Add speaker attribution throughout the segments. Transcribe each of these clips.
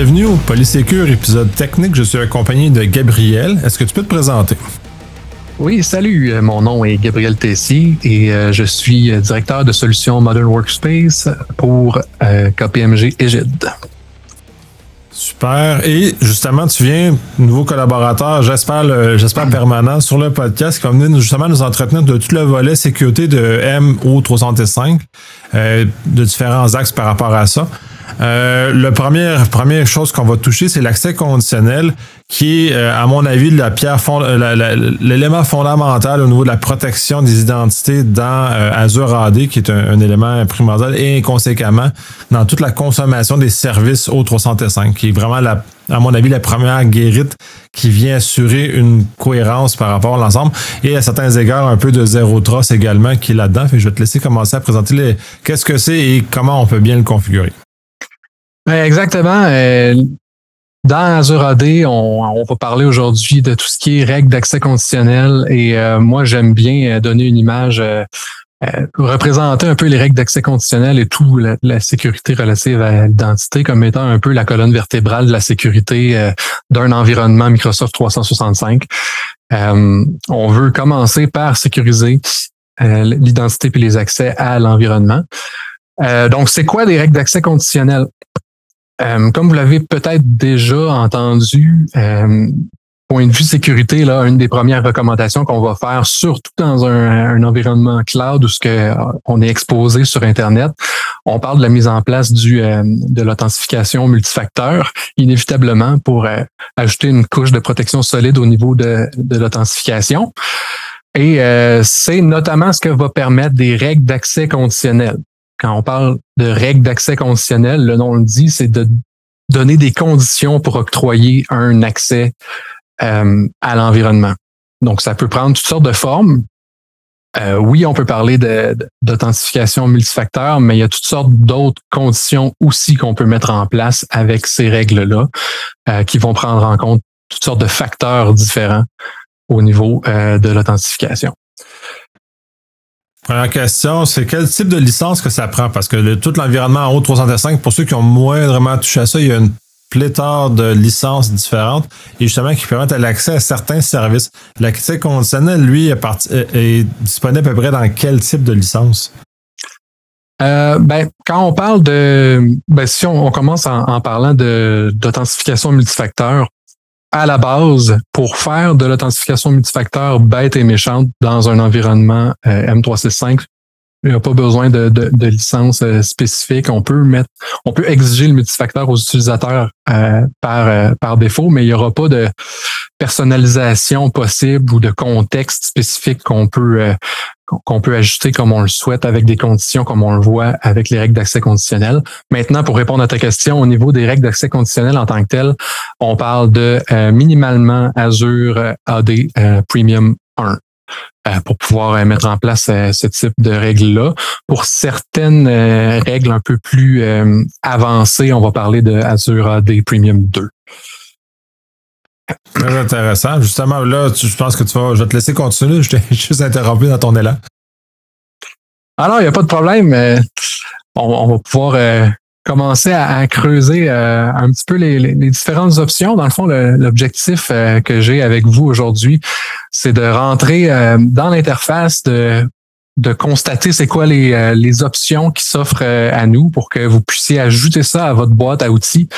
Speaker 1: Bienvenue au Polysécure épisode technique. Je suis accompagné de Gabriel. Est-ce que tu peux te présenter?
Speaker 2: Oui, salut. Euh, mon nom est Gabriel Tessier et euh, je suis euh, directeur de solutions Modern Workspace pour KPMG Egide.
Speaker 1: Super. Et justement, tu viens, nouveau collaborateur, j'espère, j'espère permanent sur le podcast qui va venir justement nous entretenir de tout le volet sécurité de MO365, de différents axes par rapport à ça. Euh, la première, première chose qu'on va toucher, c'est l'accès conditionnel, qui est, euh, à mon avis, la pierre fond, euh, l'élément fondamental au niveau de la protection des identités dans Azure AD, qui est un, élément primordial, et conséquemment dans toute la consommation des services O365, qui est vraiment, la, à mon avis, la première guérite qui vient assurer une cohérence par rapport à l'ensemble, et à certains égards, un peu de zéro trust également qui est là-dedans. je vais te laisser commencer à présenter les, qu'est-ce que c'est et comment on peut bien le configurer.
Speaker 2: Exactement. Euh, dans Azure AD, on, va parler aujourd'hui de tout ce qui est règles d'accès conditionnel. Et euh, moi, j'aime bien euh, donner une image, représenter un peu les règles d'accès conditionnel et tout la, sécurité relative à l'identité comme étant un peu la colonne vertébrale de la sécurité d'un environnement Microsoft 365. on veut commencer par sécuriser l'identité et les accès à l'environnement. donc, c'est quoi des règles d'accès conditionnel? Euh, comme vous l'avez peut-être déjà entendu, euh, point de vue sécurité, là, une des premières recommandations qu'on va faire, surtout dans un, environnement cloud où ce que euh, on est exposé sur Internet, on parle de la mise en place du de l'authentification multifacteur, inévitablement pour ajouter une couche de protection solide au niveau de, de l'authentification. Et c'est notamment ce que va permettre des règles d'accès conditionnel quand on parle de règles d'accès conditionnel, le nom le dit, c'est de donner des conditions pour octroyer un accès euh, à l'environnement. Donc, ça peut prendre toutes sortes de formes. Euh, oui, on peut parler d'authentification multifacteur, mais il y a toutes sortes d'autres conditions aussi qu'on peut mettre en place avec ces règles-là, euh, qui vont prendre en compte toutes sortes de facteurs différents au niveau de l'authentification.
Speaker 1: Première question, c'est quel type de licence que ça prend? Parce que tout l'environnement en haut 305, pour ceux qui ont moindrement touché à ça, il y a une pléthore de licences différentes et justement qui permettent l'accès à certains services. L'accès conditionnel, lui, est, disponible à peu près dans quel type de licence?
Speaker 2: Euh, ben, quand on parle de, ben, si on, commence en, en parlant d'authentification multifacteur, à la base, pour faire de l'authentification multifacteur bête et méchante dans un environnement euh, M365, il n'y a pas besoin de, de, licence euh, spécifique. On peut mettre, on peut exiger le multifacteur aux utilisateurs euh, par, par défaut, mais il n'y aura pas de personnalisation possible ou de contexte spécifique qu'on peut qu'on peut ajuster comme on le souhaite avec des conditions comme on le voit avec les règles d'accès conditionnel. Maintenant, pour répondre à ta question, au niveau des règles d'accès conditionnel en tant que tel, on parle de euh, minimalement Azure AD euh, Premium 1 euh, pour pouvoir mettre en place ce type de règles-là. Pour certaines règles un peu plus avancées, on va parler de Azure AD Premium 2.
Speaker 1: Très intéressant. Justement, là, je pense que tu vas, je vais te laisser continuer. Je t'ai juste interrompu dans ton élan.
Speaker 2: Ah non, il n'y a pas de problème. On, va pouvoir euh, commencer à, creuser euh, un petit peu les, différentes options. Dans le fond, l'objectif euh, que j'ai avec vous aujourd'hui, c'est de rentrer dans l'interface, de, de constater c'est quoi les, les options qui s'offrent à nous pour que vous puissiez ajouter ça à votre boîte à outils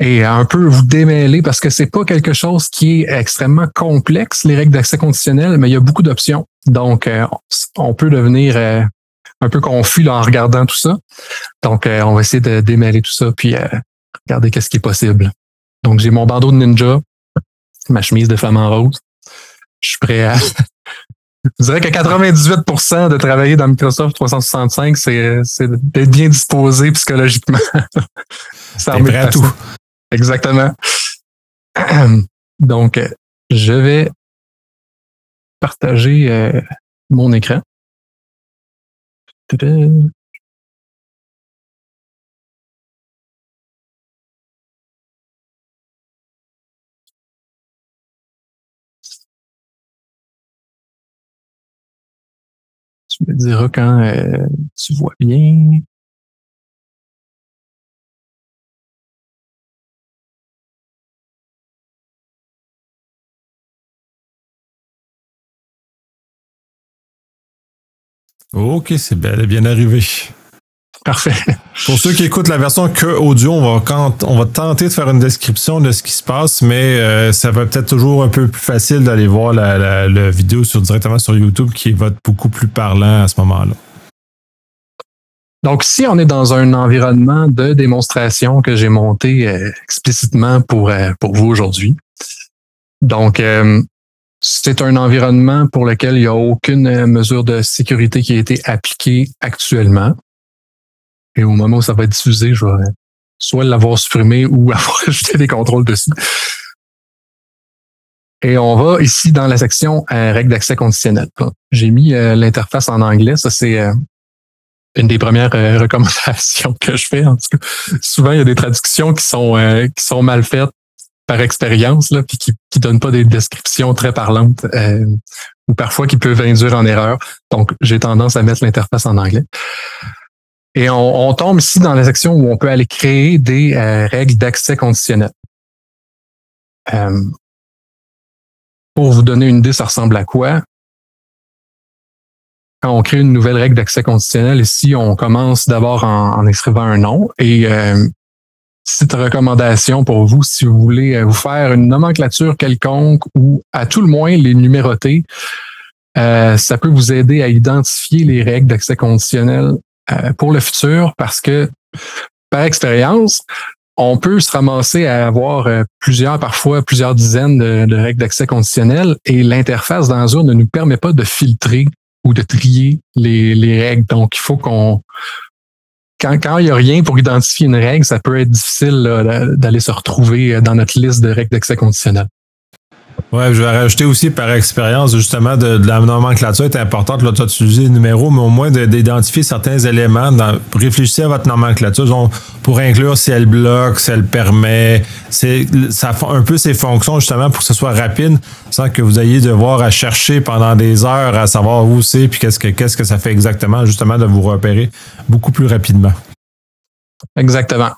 Speaker 2: et un peu vous démêler parce que c'est pas quelque chose qui est extrêmement complexe, les règles d'accès conditionnel, mais il y a beaucoup d'options. Donc, euh, on peut devenir euh, un peu confus en regardant tout ça. Donc, euh, on va essayer de démêler tout ça, puis regarder qu'est-ce qui est possible. Donc, j'ai mon bandeau de ninja, ma chemise de flamant rose. Je suis prêt à... Je dirais que 98% de travailler dans Microsoft 365, c'est d'être bien disposé psychologiquement.
Speaker 1: ça remet à tout.
Speaker 2: Exactement. Donc, je vais partager euh, mon écran. Tu me diras quand euh, tu vois bien.
Speaker 1: OK, c'est bien, bien arrivé.
Speaker 2: Parfait.
Speaker 1: Pour ceux qui écoutent la version que audio, on va, on va tenter de faire une description de ce qui se passe, mais euh, ça va peut-être toujours un peu plus facile d'aller voir la, vidéo sur, directement sur YouTube qui va être beaucoup plus parlant à ce moment-là.
Speaker 2: Donc, si on est dans un environnement de démonstration que j'ai monté euh, explicitement pour, euh, pour vous aujourd'hui, donc c'est un environnement pour lequel il n'y a aucune mesure de sécurité qui a été appliquée actuellement. Et au moment où ça va être diffusé, je vais soit l'avoir supprimé ou avoir ajouté des contrôles dessus. Et on va ici dans la section euh, règles d'accès conditionnel. J'ai mis euh, l'interface en anglais. Ça, c'est euh, une des premières recommandations que je fais. En tout cas, souvent, il y a des traductions qui sont, qui sont mal faites par expérience, là, puis qui ne donnent pas des descriptions très parlantes ou parfois qui peuvent induire en erreur. Donc, j'ai tendance à mettre l'interface en anglais. Et on, tombe ici dans la section où on peut aller créer des euh, règles d'accès conditionnel. Euh, pour vous donner une idée, ça ressemble à quoi? Quand on crée une nouvelle règle d'accès conditionnel, ici, on commence d'abord en, inscrivant un nom et euh, cette recommandation pour vous, si vous voulez vous faire une nomenclature quelconque ou à tout le moins les numéroter, ça peut vous aider à identifier les règles d'accès conditionnel euh, pour le futur parce que, par expérience, on peut se ramasser à avoir euh, plusieurs, parfois plusieurs dizaines de, règles d'accès conditionnel et l'interface d'Azure ne nous permet pas de filtrer ou de trier les, les règles. Donc, il faut qu'on... Quand, il n'y a rien pour identifier une règle, ça peut être difficile d'aller se retrouver dans notre liste de règles d'accès conditionnel.
Speaker 1: Ouais, je vais rajouter aussi par expérience, justement, de, la nomenclature est importante. Là, tu as utilisé le numéro, mais au moins d'identifier certains éléments. Dans, réfléchissez à votre nomenclature pour inclure si elle bloque, si elle permet. C'est, ça fait un peu ses fonctions, justement, pour que ce soit rapide, sans que vous ayez devoir à chercher pendant des heures à savoir où c'est, puis qu'est-ce que, qu'est-ce que ça fait exactement, justement, de vous repérer beaucoup plus rapidement.
Speaker 2: Exactement.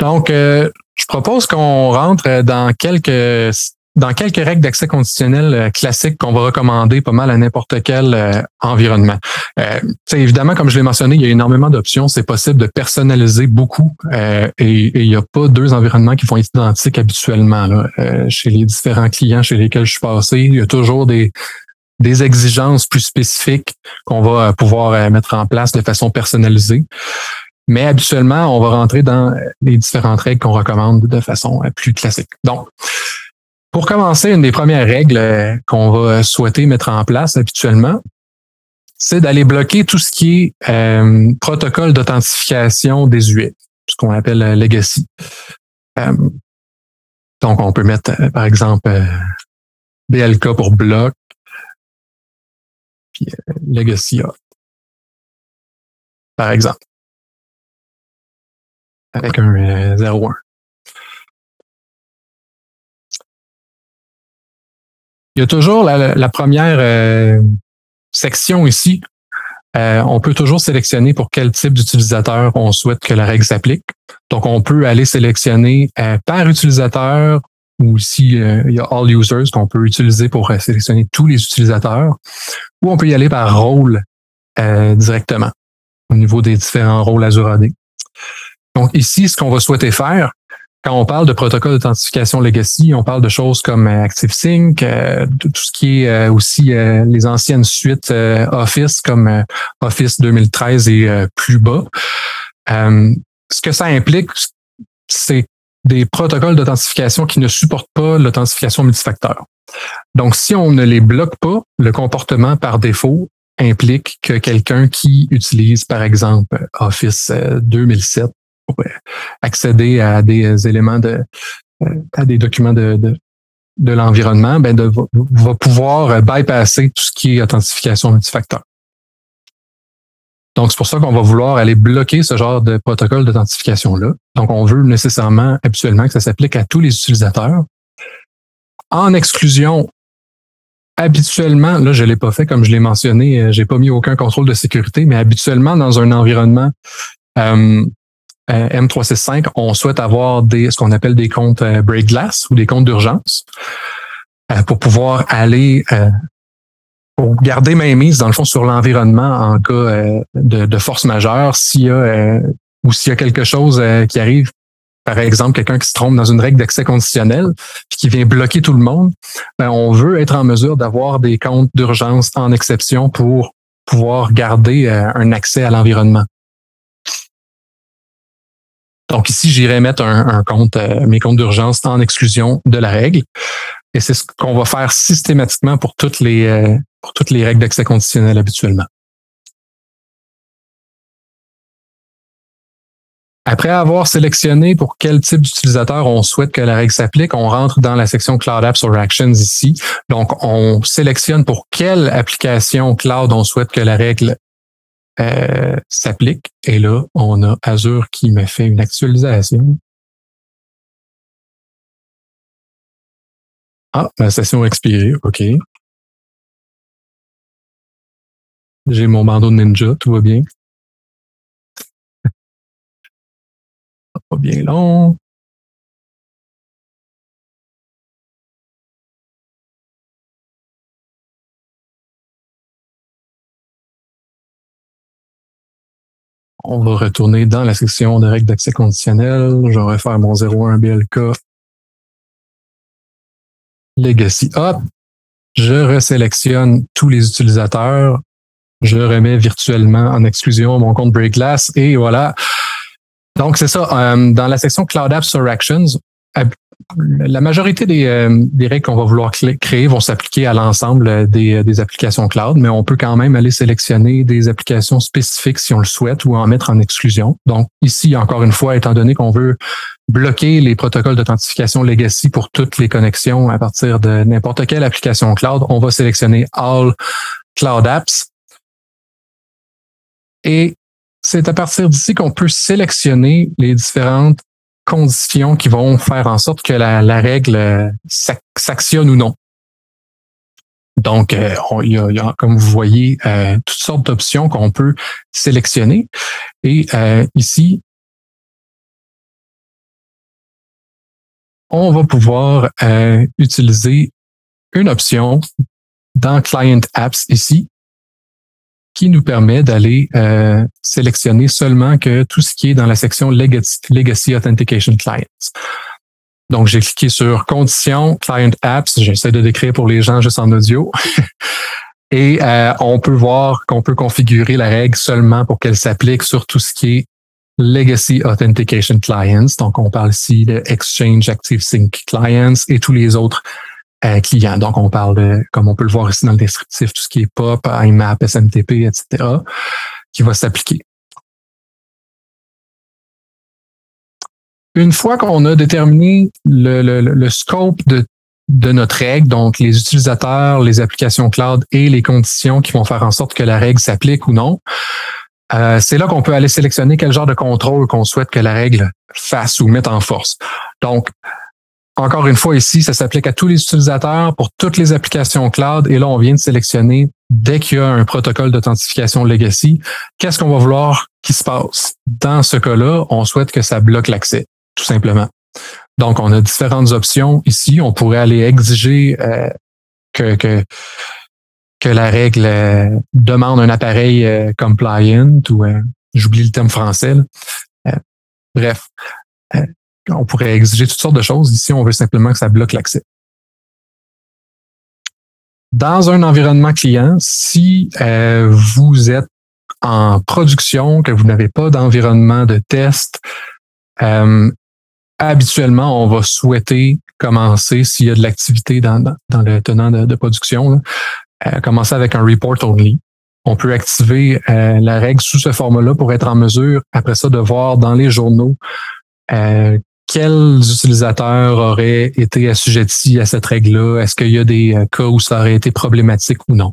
Speaker 2: Donc, euh, je propose qu'on rentre dans quelques dans quelques règles d'accès conditionnel euh, classiques qu'on va recommander pas mal à n'importe quel euh, environnement. Euh, évidemment, comme je l'ai mentionné, il y a énormément d'options. C'est possible de personnaliser beaucoup euh, et, il n'y a pas deux environnements qui vont être identiques habituellement. Là. chez les différents clients chez lesquels je suis passé, il y a toujours des, des exigences plus spécifiques qu'on va pouvoir mettre en place de façon personnalisée. Mais habituellement, on va rentrer dans les différentes règles qu'on recommande de façon plus classique. Donc, pour commencer, une des premières règles euh, qu'on va souhaiter mettre en place habituellement, c'est d'aller bloquer tout ce qui est euh, protocole d'authentification désuet, ce qu'on appelle euh, legacy. donc, on peut mettre, par exemple, BLK pour bloc, puis legacy par exemple, avec un 0.1. Il y a toujours la, première euh, section ici. Euh, on peut toujours sélectionner pour quel type d'utilisateur on souhaite que la règle s'applique. Donc, on peut aller sélectionner euh, par utilisateur ou si il y a all users qu'on peut utiliser pour sélectionner tous les utilisateurs, ou on peut y aller par rôle directement au niveau des différents rôles Azure AD. Donc ici, ce qu'on va souhaiter faire, quand on parle de protocole d'authentification legacy, on parle de choses comme euh, ActiveSync, euh, tout ce qui est euh, aussi les anciennes suites Office comme Office 2013 et plus bas. ce que ça implique, c'est des protocoles d'authentification qui ne supportent pas l'authentification multifacteur. Donc, si on ne les bloque pas, le comportement par défaut implique que quelqu'un qui utilise, par exemple, Office 2007 accéder à des éléments de, euh, à des documents de, de, l'environnement, ben de, va pouvoir bypasser tout ce qui est authentification multifacteur. Donc, c'est pour ça qu'on va vouloir aller bloquer ce genre de protocole d'authentification-là. Donc, on veut nécessairement, habituellement, que ça s'applique à tous les utilisateurs. En exclusion, habituellement, là, je l'ai pas fait comme je l'ai mentionné, euh, j'ai pas mis aucun contrôle de sécurité, mais habituellement, dans un environnement euh, euh, M365, on souhaite avoir des, ce qu'on appelle des comptes euh, break glass ou des comptes d'urgence euh, pour pouvoir aller pour garder mise dans le fond sur l'environnement en cas de, force majeure, s'il y a ou s'il y a quelque chose qui arrive par exemple, quelqu'un qui se trompe dans une règle d'accès conditionnel puis qui vient bloquer tout le monde, ben, on veut être en mesure d'avoir des comptes d'urgence en exception pour pouvoir garder un accès à l'environnement. Donc ici, j'irai mettre un, compte, euh, mes comptes d'urgence en exclusion de la règle. Et c'est ce qu'on va faire systématiquement pour toutes les, euh, pour toutes les règles d'accès conditionnel habituellement. Après avoir sélectionné pour quel type d'utilisateur on souhaite que la règle s'applique, on rentre dans la section Cloud Apps or Actions ici. Donc, on sélectionne pour quelle application cloud on souhaite que la règle euh, s'applique. Et là, on a Azure qui me fait une actualisation. Ah, la session a expiré. OK. J'ai mon bandeau de ninja, tout va bien. pas bien long. On va retourner dans la section de règles d'accès conditionnel. Je vais faire mon 01 BLK. Legacy. Hop. Je resélectionne tous les utilisateurs. Je remets virtuellement en exclusion mon compte BreakGlass et voilà. Donc, c'est ça. Euh, dans la section Cloud Apps or Actions, la majorité des, euh, des règles qu'on va vouloir créer vont s'appliquer à l'ensemble des, des, applications cloud, mais on peut quand même aller sélectionner des applications spécifiques si on le souhaite ou en mettre en exclusion. Donc ici, encore une fois, étant donné qu'on veut bloquer les protocoles d'authentification legacy pour toutes les connexions à partir de n'importe quelle application cloud, on va sélectionner All Cloud Apps. Et c'est à partir d'ici qu'on peut sélectionner les différentes conditions qui vont faire en sorte que la, règle euh, s'actionne ou non. Donc, euh, il, y a, comme vous voyez, euh, toutes sortes d'options qu'on peut sélectionner. Et ici, on va pouvoir utiliser une option dans Client Apps ici qui nous permet d'aller euh, sélectionner seulement que tout ce qui est dans la section Legacy, Authentication Clients. Donc, j'ai cliqué sur Conditions, Client Apps. J'essaie de décrire pour les gens juste en audio. Et euh, on peut voir qu'on peut configurer la règle seulement pour qu'elle s'applique sur tout ce qui est Legacy Authentication Clients. Donc, on parle ici de Exchange Active Sync Clients et tous les autres euh, clients. Donc, on parle de, comme on peut le voir ici dans le descriptif, tout ce qui est POP, IMAP, SMTP, etc., qui va s'appliquer. Une fois qu'on a déterminé le, le, le scope de, de notre règle, donc les utilisateurs, les applications cloud et les conditions qui vont faire en sorte que la règle s'applique ou non, euh, c'est là qu'on peut aller sélectionner quel genre de contrôle qu'on souhaite que la règle fasse ou mette en force. Donc, encore une fois, ici, ça s'applique à tous les utilisateurs pour toutes les applications cloud. Et là, on vient de sélectionner dès qu'il y a un protocole d'authentification legacy, qu'est-ce qu'on va vouloir qu'il se passe? Dans ce cas-là, on souhaite que ça bloque l'accès, tout simplement. Donc, on a différentes options ici. On pourrait aller exiger euh, que, que, la règle euh, demande un appareil euh, compliant ou j'oublie le terme français. bref, on pourrait exiger toutes sortes de choses. Ici, on veut simplement que ça bloque l'accès. Dans un environnement client, si euh, vous êtes en production, que vous n'avez pas d'environnement de test, euh, habituellement, on va souhaiter commencer, s'il y a de l'activité dans, dans, le tenant de, production, euh, commencer avec un report only. On peut activer la règle sous ce format-là pour être en mesure, après ça, de voir dans les journaux quels utilisateurs auraient été assujettis à cette règle-là? Est-ce qu'il y a des euh, cas où ça aurait été problématique ou non?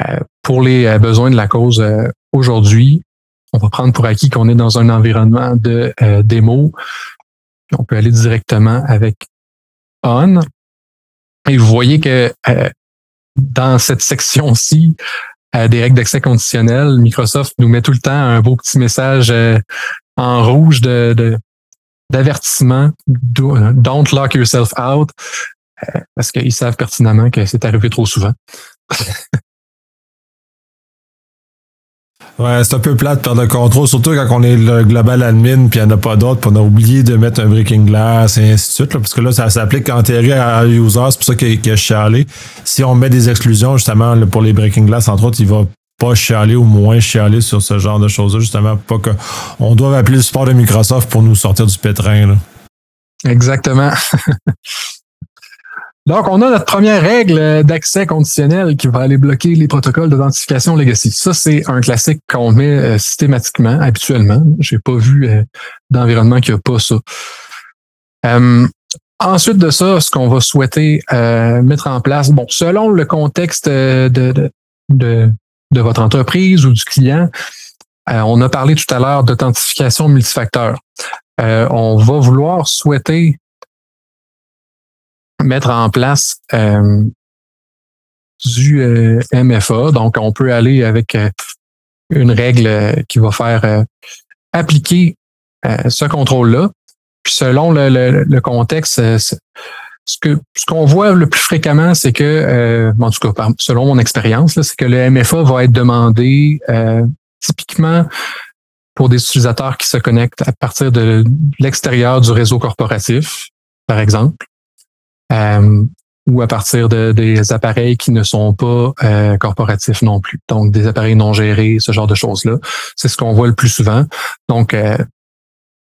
Speaker 2: Euh, pour les euh, besoins de la cause aujourd'hui, on va prendre pour acquis qu'on est dans un environnement de démo. On peut aller directement avec On. Et vous voyez que dans cette section-ci, des règles d'accès conditionnel, Microsoft nous met tout le temps un beau petit message en rouge de d'avertissement, don't lock yourself out, euh, parce qu'ils savent pertinemment que c'est arrivé trop souvent.
Speaker 1: Ouais, c'est un peu plate de perdre le contrôle, surtout quand on est le global admin puis il n'y en a pas d'autres, puis on a oublié de mettre un breaking glass et ainsi de suite, parce que là, ça s'applique en théorie à user, c'est pour ça qu'il a chialé. Si on met des exclusions, justement, pour les breaking glass, entre autres, il va pas chialer ou moins chialer sur ce genre de choses-là, justement, pas qu'on doive appeler le support de Microsoft pour nous sortir du pétrin.
Speaker 2: Exactement. Donc, on a notre première règle d'accès conditionnel qui va aller bloquer les protocoles d'authentification legacy. Ça, c'est un classique qu'on met euh, systématiquement, habituellement. J'ai pas vu euh, d'environnement qui a pas ça. Euh, ensuite de ça, ce qu'on va souhaiter mettre en place, bon, selon le contexte de, de votre entreprise ou du client, on a parlé tout à l'heure d'authentification multifacteur. on va vouloir souhaiter mettre en place euh, du euh, MFA. Donc, on peut aller avec euh, une règle qui va faire appliquer ce contrôle-là. Puis selon le, contexte, ce que ce qu'on voit le plus fréquemment, c'est que, en tout cas, selon mon expérience, c'est que le MFA va être demandé typiquement pour des utilisateurs qui se connectent à partir de l'extérieur du réseau corporatif, par exemple. Euh, ou à partir de, des appareils qui ne sont pas euh, corporatifs non plus. Donc, des appareils non gérés, ce genre de choses-là. C'est ce qu'on voit le plus souvent. Donc, euh,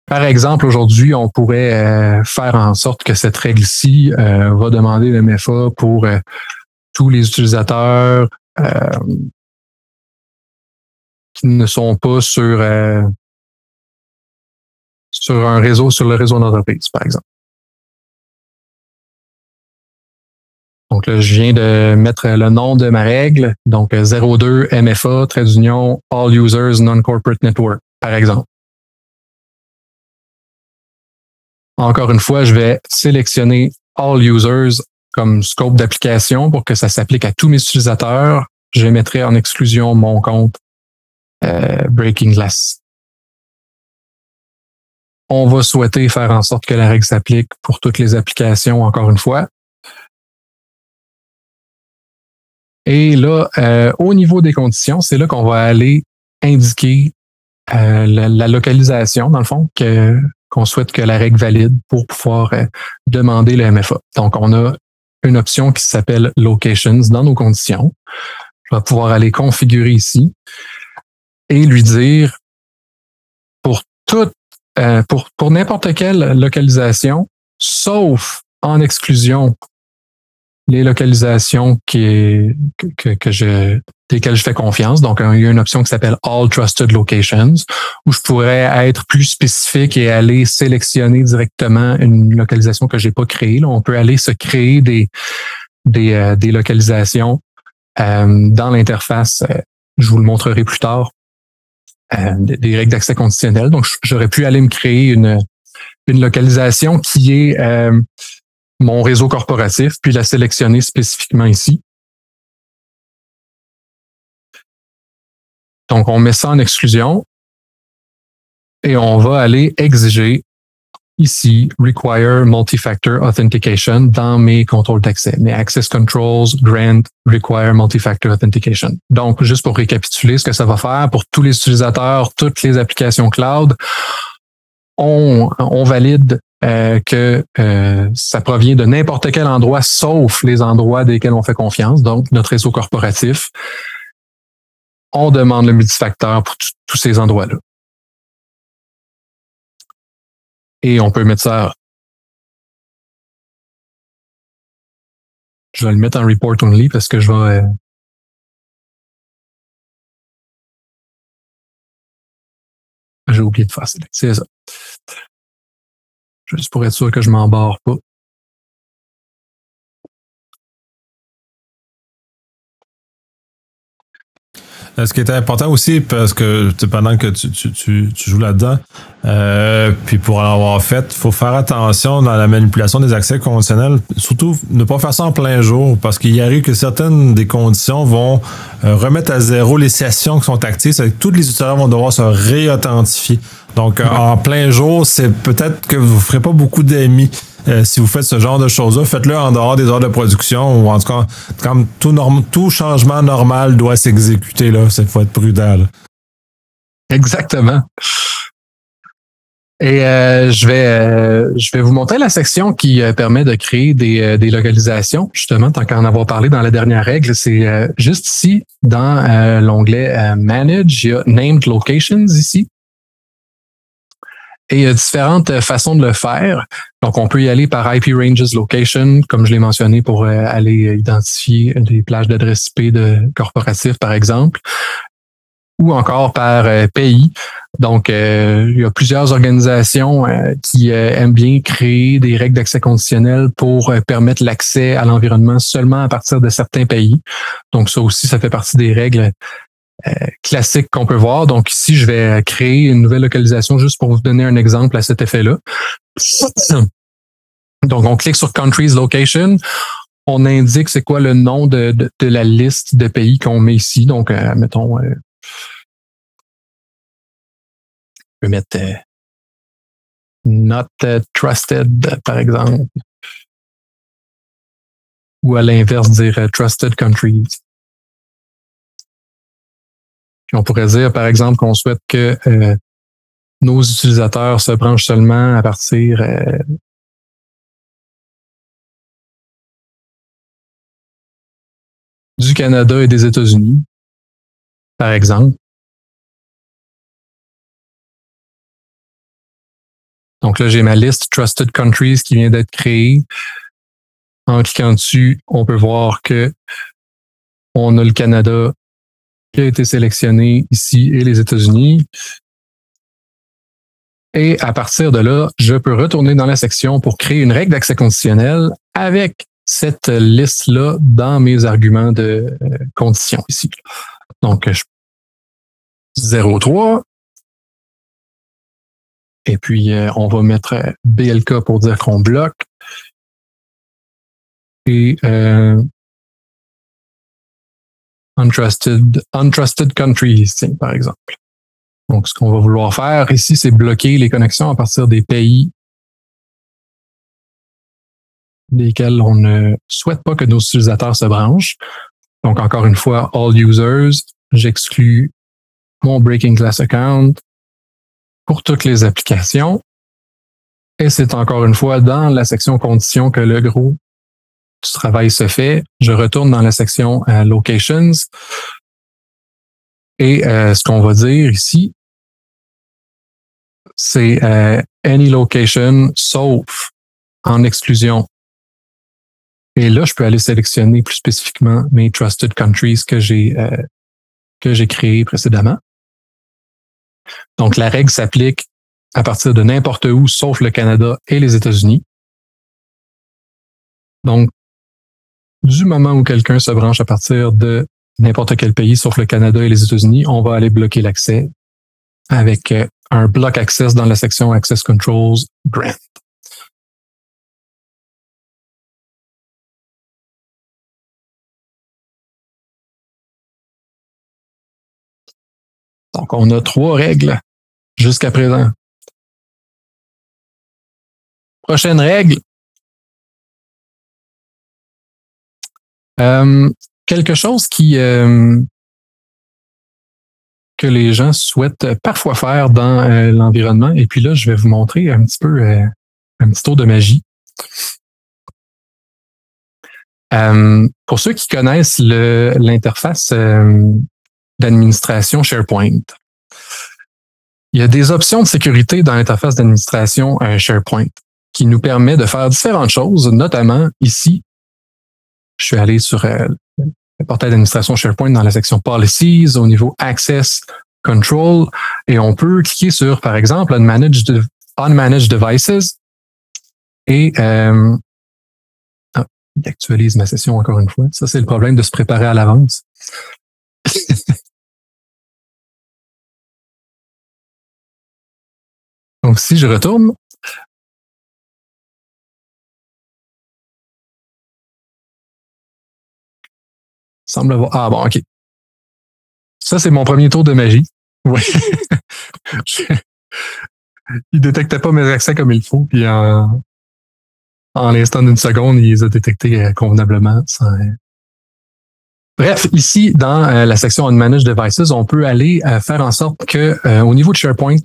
Speaker 2: par exemple, aujourd'hui, on pourrait faire en sorte que cette règle-ci va demander le MFA pour tous les utilisateurs qui ne sont pas sur, sur un réseau, sur le réseau d'entreprise, par exemple. Donc là, je viens de mettre le nom de ma règle, donc 02 MFA, trait d'union, All Users Non-Corporate Network, par exemple. Encore une fois, je vais sélectionner All Users comme scope d'application pour que ça s'applique à tous mes utilisateurs. Je mettrai en exclusion mon compte euh, Breaking Glass. On va souhaiter faire en sorte que la règle s'applique pour toutes les applications, encore une fois. Et là, euh, au niveau des conditions, c'est là qu'on va aller indiquer euh, la, localisation, dans le fond, que qu'on souhaite que la règle valide pour pouvoir euh, demander le MFA. Donc, on a une option qui s'appelle Locations dans nos conditions. Je vais pouvoir aller configurer ici et lui dire pour toute, pour, pour n'importe quelle localisation, sauf en exclusion les localisations qui, que, que je, desquelles je fais confiance. Donc, il y a une option qui s'appelle All Trusted Locations, où je pourrais être plus spécifique et aller sélectionner directement une localisation que j'ai pas créée. Là, on peut aller se créer des, des, euh, des localisations euh, dans l'interface. Euh, je vous le montrerai plus tard. des règles d'accès conditionnel. Donc, j'aurais pu aller me créer une, une localisation qui est mon réseau corporatif, puis la sélectionner spécifiquement ici. Donc, on met ça en exclusion et on va aller exiger ici Require Multi-Factor Authentication dans mes contrôles d'accès, mes Access Controls, Grant, Require Multi-Factor Authentication. Donc, juste pour récapituler ce que ça va faire pour tous les utilisateurs, toutes les applications cloud, on, on valide euh, que euh, ça provient de n'importe quel endroit, sauf les endroits desquels on fait confiance, donc notre réseau corporatif. On demande le multifacteur pour tous ces endroits-là. Et on peut mettre ça. Je vais le mettre en report only parce que je vais. Euh, j'ai oublié de faire C'est ça. Juste pour être sûr que je m'embarre pas.
Speaker 1: Ce qui est important aussi, parce que pendant que tu, tu, tu, joues là-dedans, euh, puis pour l'avoir fait, il faut faire attention dans la manipulation des accès conditionnels, surtout ne pas faire ça en plein jour, parce qu'il arrive que certaines des conditions vont euh, remettre à zéro les sessions qui sont actives, c'est que tous les utilisateurs vont devoir se réauthentifier. Donc, en plein jour, c'est peut-être que vous ne ferez pas beaucoup d'amis. Euh, si vous faites ce genre de choses-là, faites-le en dehors des heures de production ou en tout cas, comme tout, changement normal doit s'exécuter, là, il faut être prudent.
Speaker 2: Exactement. Et euh, je vais euh, je vais vous montrer la section qui euh, permet de créer des, des localisations. Justement, tant qu'en avoir parlé dans la dernière règle, c'est juste ici dans l'onglet Manage, il y a Named Locations ici. Et il y a différentes façons de le faire. Donc, on peut y aller par IP Ranges Location, comme je l'ai mentionné, pour aller identifier des plages d'adresse IP de corporatifs, par exemple ou encore par euh, pays. Donc, euh, il y a plusieurs organisations euh, qui aiment bien créer des règles d'accès conditionnel pour permettre l'accès à l'environnement seulement à partir de certains pays. Donc, ça aussi, ça fait partie des règles classiques qu'on peut voir. Donc, ici, je vais créer une nouvelle localisation juste pour vous donner un exemple à cet effet-là. Donc, on clique sur Countries Location on indique c'est quoi le nom de, de, la liste de pays qu'on met ici. Donc, mettons je peux mettre euh, not euh, trusted, par exemple. Ou à l'inverse, dire euh, trusted countries. On pourrait dire, par exemple, qu'on souhaite que nos utilisateurs se branchent seulement à partir du Canada et des États-Unis, par exemple. Donc là, j'ai ma liste Trusted Countries qui vient d'être créée. En cliquant dessus, on peut voir que on a le Canada a été sélectionné ici et les États-Unis. Et à partir de là, je peux retourner dans la section pour créer une règle d'accès conditionnel avec cette liste-là dans mes arguments de euh, conditions ici. Donc, je 03, et puis, euh, on va mettre BLK pour dire qu'on bloque. Et euh, untrusted, untrusted countries, par exemple. Donc, ce qu'on va vouloir faire ici, c'est bloquer les connexions à partir des pays desquels on ne souhaite pas que nos utilisateurs se branchent. Donc, encore une fois, all users, j'exclus mon breaking class account, pour toutes les applications. Et c'est encore une fois dans la section conditions que le gros du travail se fait. Je retourne dans la section euh, locations. Et euh, ce qu'on va dire ici, c'est euh, any location sauf en exclusion. Et là, je peux aller sélectionner plus spécifiquement mes trusted countries que j'ai que j'ai créés précédemment. Donc, la règle s'applique à partir de n'importe où, sauf le Canada et les États-Unis. Donc, du moment où quelqu'un se branche à partir de n'importe quel pays, sauf le Canada et les États-Unis, on va aller bloquer l'accès avec euh, un block access dans la section Access Controls Grant. Donc, on a trois règles jusqu'à présent. Prochaine règle. Euh, quelque chose qui euh, que les gens souhaitent parfois faire dans euh, l'environnement. Et puis là, je vais vous montrer un petit peu un petit tour de magie. pour ceux qui connaissent l'interface d'administration SharePoint. Il y a des options de sécurité dans l'interface d'administration euh, SharePoint qui nous permet de faire différentes choses, notamment ici, je suis allé sur euh, le portail d'administration SharePoint dans la section Policies au niveau Access Control et on peut cliquer sur, par exemple, Unmanaged, Unmanaged Devices et euh, ah, il actualise ma session encore une fois. Ça, c'est le problème de se préparer à l'avance. Donc, si je retourne, semble avoir. Ah bon, OK. Ça, c'est mon premier tour de magie. Oui. il détectait pas mes accès comme il faut. Puis en l'instant d'une seconde, il les a détectés euh, convenablement. Bref, ici, dans la section On Manage Devices, on peut aller faire en sorte que au niveau de SharePoint,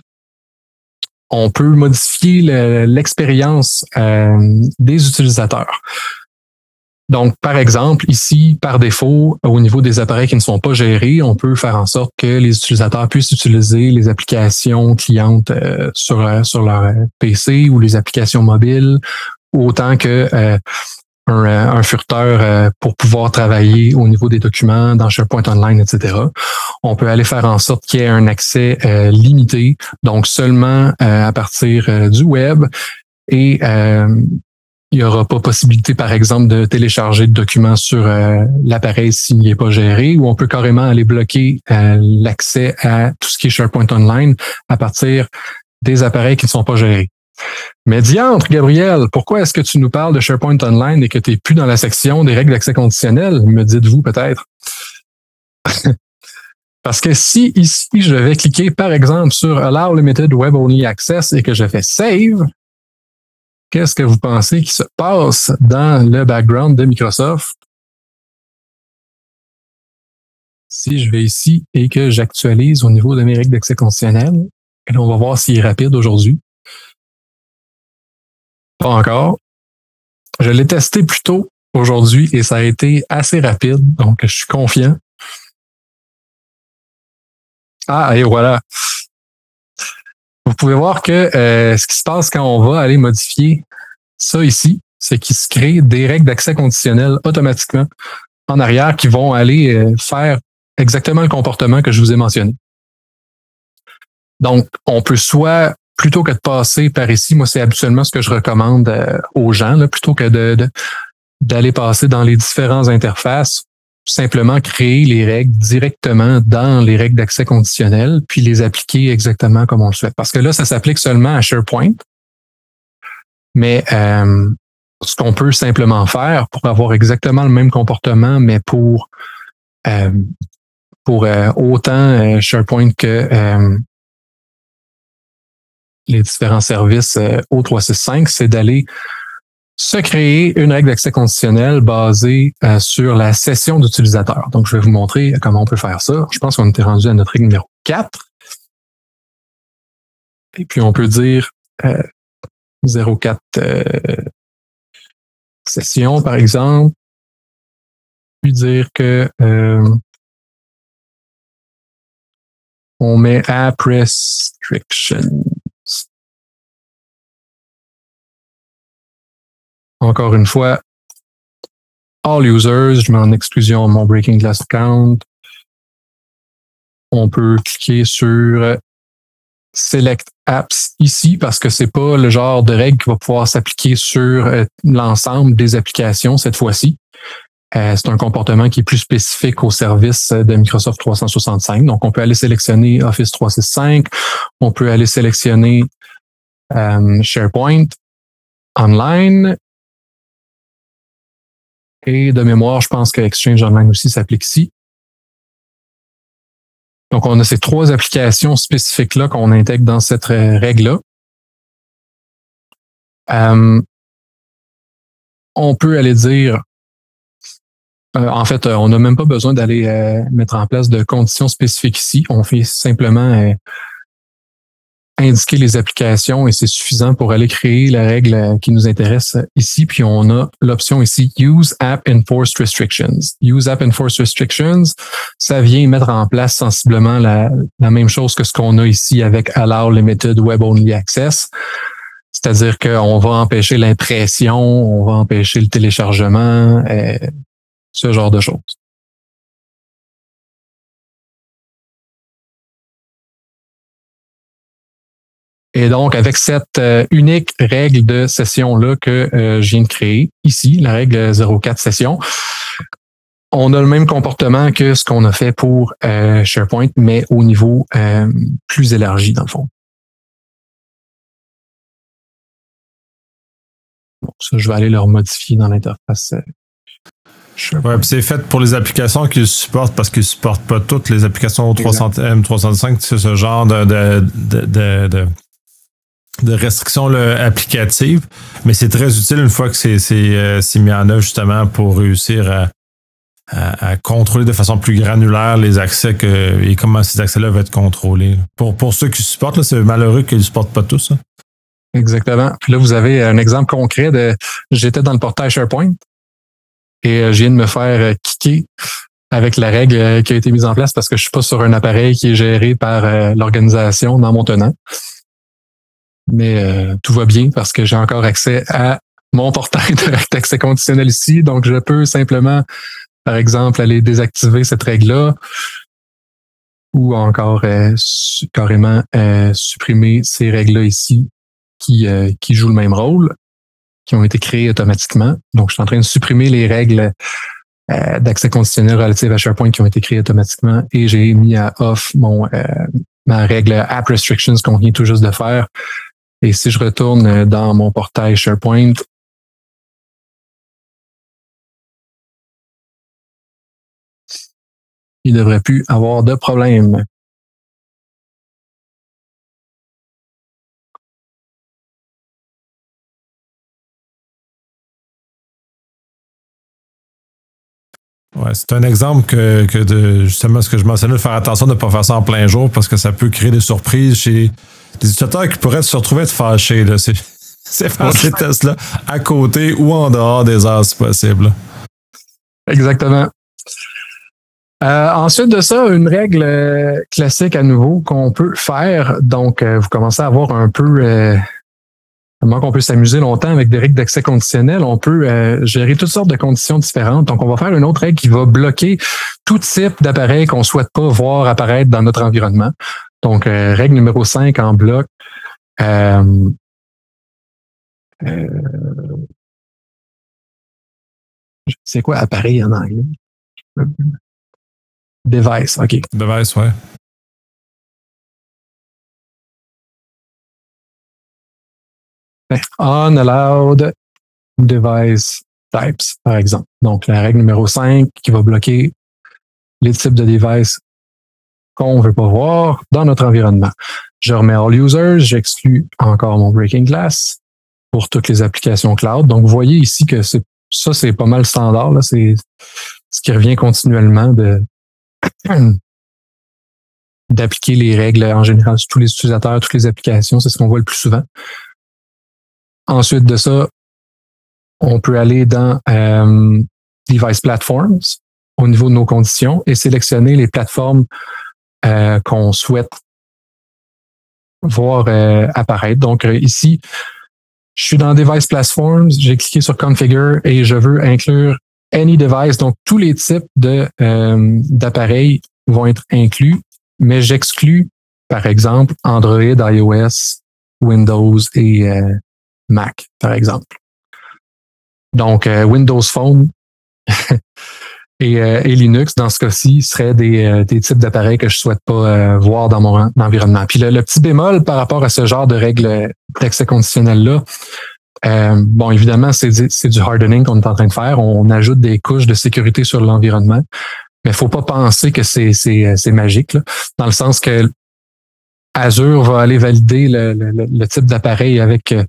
Speaker 2: on peut modifier l'expérience des utilisateurs. Donc, par exemple, ici, par défaut, au niveau des appareils qui ne sont pas gérés, on peut faire en sorte que les utilisateurs puissent utiliser les applications clientes euh, sur, sur leur euh, PC ou les applications mobiles, autant que euh, un, un, furteur pour pouvoir travailler au niveau des documents dans SharePoint Online, etc. On peut aller faire en sorte qu'il y ait un accès limité, donc seulement à partir du web et il n'y aura pas possibilité, par exemple, de télécharger de documents sur euh, l'appareil s'il n'est pas géré, ou on peut carrément aller bloquer euh, l'accès à tout ce qui est SharePoint Online à partir des appareils qui ne sont pas gérés. Mais diantre, Gabriel, pourquoi est-ce que tu nous parles de SharePoint Online et que tu n'es plus dans la section des règles d'accès conditionnel, me dites-vous peut-être? Parce que si ici, je vais cliquer, par exemple, sur Allow Limited Web Only Access et que je fais Save, Qu'est-ce que vous pensez qui se passe dans le background de Microsoft? Si je vais ici et que j'actualise au niveau de mes règles d'accès conditionnel, on va voir s'il est rapide aujourd'hui. Pas encore. Je l'ai testé plus tôt aujourd'hui et ça a été assez rapide, donc je suis confiant. Ah, et voilà vous pouvez voir que euh, ce qui se passe quand on va aller modifier ça ici, c'est qu'il se crée des règles d'accès conditionnel automatiquement en arrière qui vont aller euh, faire exactement le comportement que je vous ai mentionné. Donc, on peut soit, plutôt que de passer par ici, moi, c'est habituellement ce que je recommande euh, aux gens, là, plutôt que de, d'aller passer dans les différentes interfaces, simplement créer les règles directement dans les règles d'accès conditionnel, puis les appliquer exactement comme on le souhaite. Parce que là, ça s'applique seulement à SharePoint. Mais euh, ce qu'on peut simplement faire pour avoir exactement le même comportement, mais pour euh, pour euh, autant SharePoint que les différents services O365, c'est d'aller se créer une règle d'accès conditionnel basée euh, sur la session d'utilisateur. Donc, je vais vous montrer comment on peut faire ça. Je pense qu'on était rendu à notre règle numéro 4. Et puis, on peut dire euh, 04 euh, session, par exemple. Puis dire que euh, on met app restrictions. Encore une fois, all users, je mets en exclusion mon breaking glass count. On peut cliquer sur select apps ici parce que c'est pas le genre de règle qui va pouvoir s'appliquer sur euh, l'ensemble des applications cette fois-ci. Euh, c'est un comportement qui est plus spécifique au service de Microsoft 365. Donc, on peut aller sélectionner Office 365, on peut aller sélectionner euh, SharePoint Online et de mémoire, je pense que Exchange Online aussi s'applique ici. Donc, on a ces trois applications spécifiques-là qu'on intègre dans cette règle-là. Euh, on peut aller dire, euh, en fait, on n'a même pas besoin d'aller euh, mettre en place de conditions spécifiques ici. On fait simplement indiquer les applications et c'est suffisant pour aller créer la règle qui nous intéresse ici. Puis on a l'option ici Use App Enforced Restrictions. Use App Enforced Restrictions, ça vient mettre en place sensiblement la, même chose que ce qu'on a ici avec Allow Limited Web Only Access. C'est-à-dire qu'on va empêcher l'impression, on va empêcher le téléchargement, euh, ce genre de choses. Et donc, avec cette euh, unique règle de session-là que euh, je viens de créer ici, la règle 04 session, on a le même comportement que ce qu'on a fait pour euh, SharePoint, mais au niveau plus élargi, dans le fond. Bon, ça, je vais aller le modifier dans l'interface.
Speaker 1: Ouais, c'est fait pour les applications qu'ils supportent parce qu'ils ne supportent pas toutes les applications 300 M365. C'est ce genre de, de, de de restrictions applicatives, mais c'est très utile une fois que c'est mis en œuvre justement pour réussir à, à, contrôler de façon plus granulaire les accès que, et comment ces accès-là vont être contrôlés. Pour, pour ceux qui supportent, c'est malheureux qu'ils ne supportent pas tous.
Speaker 2: Exactement. Puis là, vous avez un exemple concret de j'étais dans le portail SharePoint et euh, je viens de me faire euh, kicker avec la règle euh, qui a été mise en place parce que je suis pas sur un appareil qui est géré par l'organisation dans mon tenant. Mais tout va bien parce que j'ai encore accès à mon portail d'accès conditionnel ici. Donc, je peux simplement par exemple, aller désactiver cette règle-là ou encore euh, carrément euh, supprimer ces règles-là ici qui, euh, qui jouent le même rôle, qui ont été créées automatiquement. Donc, je suis en train de supprimer les règles d'accès conditionnel relatives à SharePoint qui ont été créées automatiquement et j'ai mis à off mon ma règle App Restrictions qu'on vient tout juste de faire. Et si je retourne dans mon portail SharePoint, il ne devrait plus avoir de problème.
Speaker 1: C'est un exemple que, de justement ce que je mentionnais, de faire attention de ne pas faire ça en plein jour parce que ça peut créer des surprises chez des utilisateurs qui pourraient se retrouver être fâchés. C'est, c'est faire ces tests-là à côté ou en dehors des heures si possible.
Speaker 2: Exactement. Euh, ensuite de ça, une règle euh, classique à nouveau qu'on peut faire. Donc, euh, vous commencez à avoir un peu comment qu'on peut s'amuser longtemps avec des règles d'accès conditionnel. On peut gérer toutes sortes de conditions différentes. Donc, on va faire une autre règle qui va bloquer tout type d'appareil qu'on souhaite pas voir apparaître dans notre environnement. Donc, règle numéro 5 en bloc. c'est quoi appareil en anglais? Device, OK.
Speaker 1: Device, ouais.
Speaker 2: Unallowed device types, par exemple. Donc, la règle numéro 5 qui va bloquer les types de devices qu'on ne veut pas voir dans notre environnement. Je remets All Users, j'exclus encore mon Breaking Glass pour toutes les applications cloud. Donc, vous voyez ici que ça, c'est pas mal standard. C'est ce qui revient continuellement de d'appliquer les règles en général sur tous les utilisateurs, toutes les applications. C'est ce qu'on voit le plus souvent. Ensuite de ça, on peut aller dans euh, Device Platforms au niveau de nos conditions et sélectionner les plateformes euh, qu'on souhaite voir euh, apparaître. Donc ici, je suis dans Device Platforms, j'ai cliqué sur Configure et je veux inclure any device, donc tous les types d'appareils vont être inclus, mais j'exclus, par exemple, Android, iOS, Windows et Mac, par exemple. Donc, euh, Windows Phone et, et, Linux, dans ce cas-ci, seraient des, des types d'appareils que je souhaite pas voir dans mon environnement. Puis le, le, petit bémol par rapport à ce genre de règles d'accès conditionnel-là, euh, bon, évidemment, c'est du hardening qu'on est en train de faire. On, ajoute des couches de sécurité sur l'environnement. Mais il faut pas penser que c'est magique, là, dans le sens que Azure va aller valider le, type d'appareil avec euh,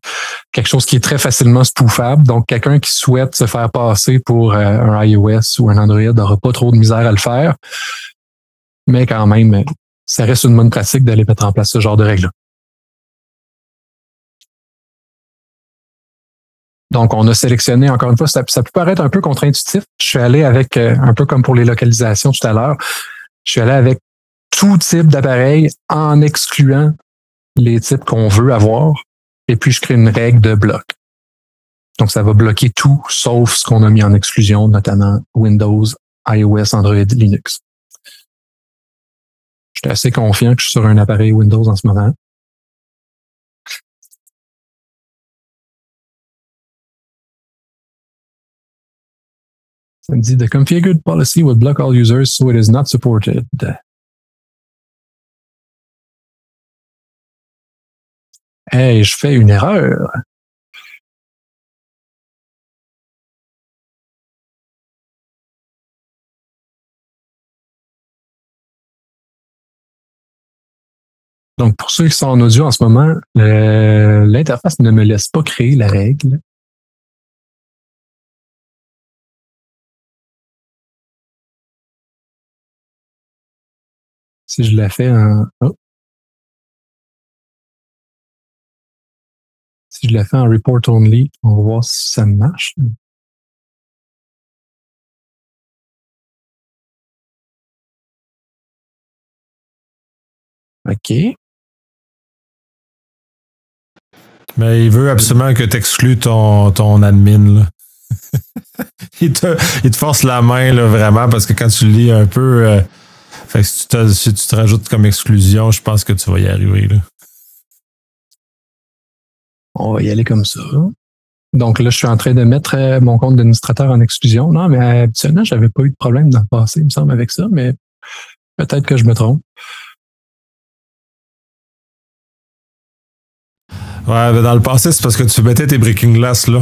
Speaker 2: quelque chose qui est très facilement spoofable. Donc, quelqu'un qui souhaite se faire passer pour euh, un iOS ou un Android n'aura pas trop de misère à le faire. Mais quand même, ça reste une bonne pratique d'aller mettre en place ce genre de règles. Donc, on a sélectionné, encore une fois, ça, peut paraître un peu contre-intuitif. Je suis allé avec, euh, un peu comme pour les localisations tout à l'heure, je suis allé avec tout type d'appareil en excluant les types qu'on veut avoir. Et puis, je crée une règle de bloc. Donc, ça va bloquer tout sauf ce qu'on a mis en exclusion, notamment Windows, iOS, Android, Linux. Je suis assez confiant que je suis sur un appareil Windows en ce moment. Ça me dit The configured policy would block all users, so it is not supported. Je fais une erreur. Donc, pour ceux qui sont en audio en ce moment, l'interface ne me laisse pas créer la règle. Si je la fais en... Oh. Je la fais en report only, on va voir si ça marche. OK.
Speaker 1: Mais il veut absolument que tu exclues ton, ton admin. Là. il, te, il, te, force la main là, vraiment parce que quand tu lis un peu, euh, si, tu si, tu te rajoutes comme exclusion, je pense que tu vas y arriver. Là.
Speaker 2: On va y aller comme ça. Donc là, je suis en train de mettre euh, mon compte d'administrateur en exclusion. Non, mais habituellement, j'avais pas eu de problème dans le passé, il me semble, avec ça, mais peut-être que je me trompe.
Speaker 1: Ouais, dans le passé, c'est parce que tu mettais tes breaking glass là.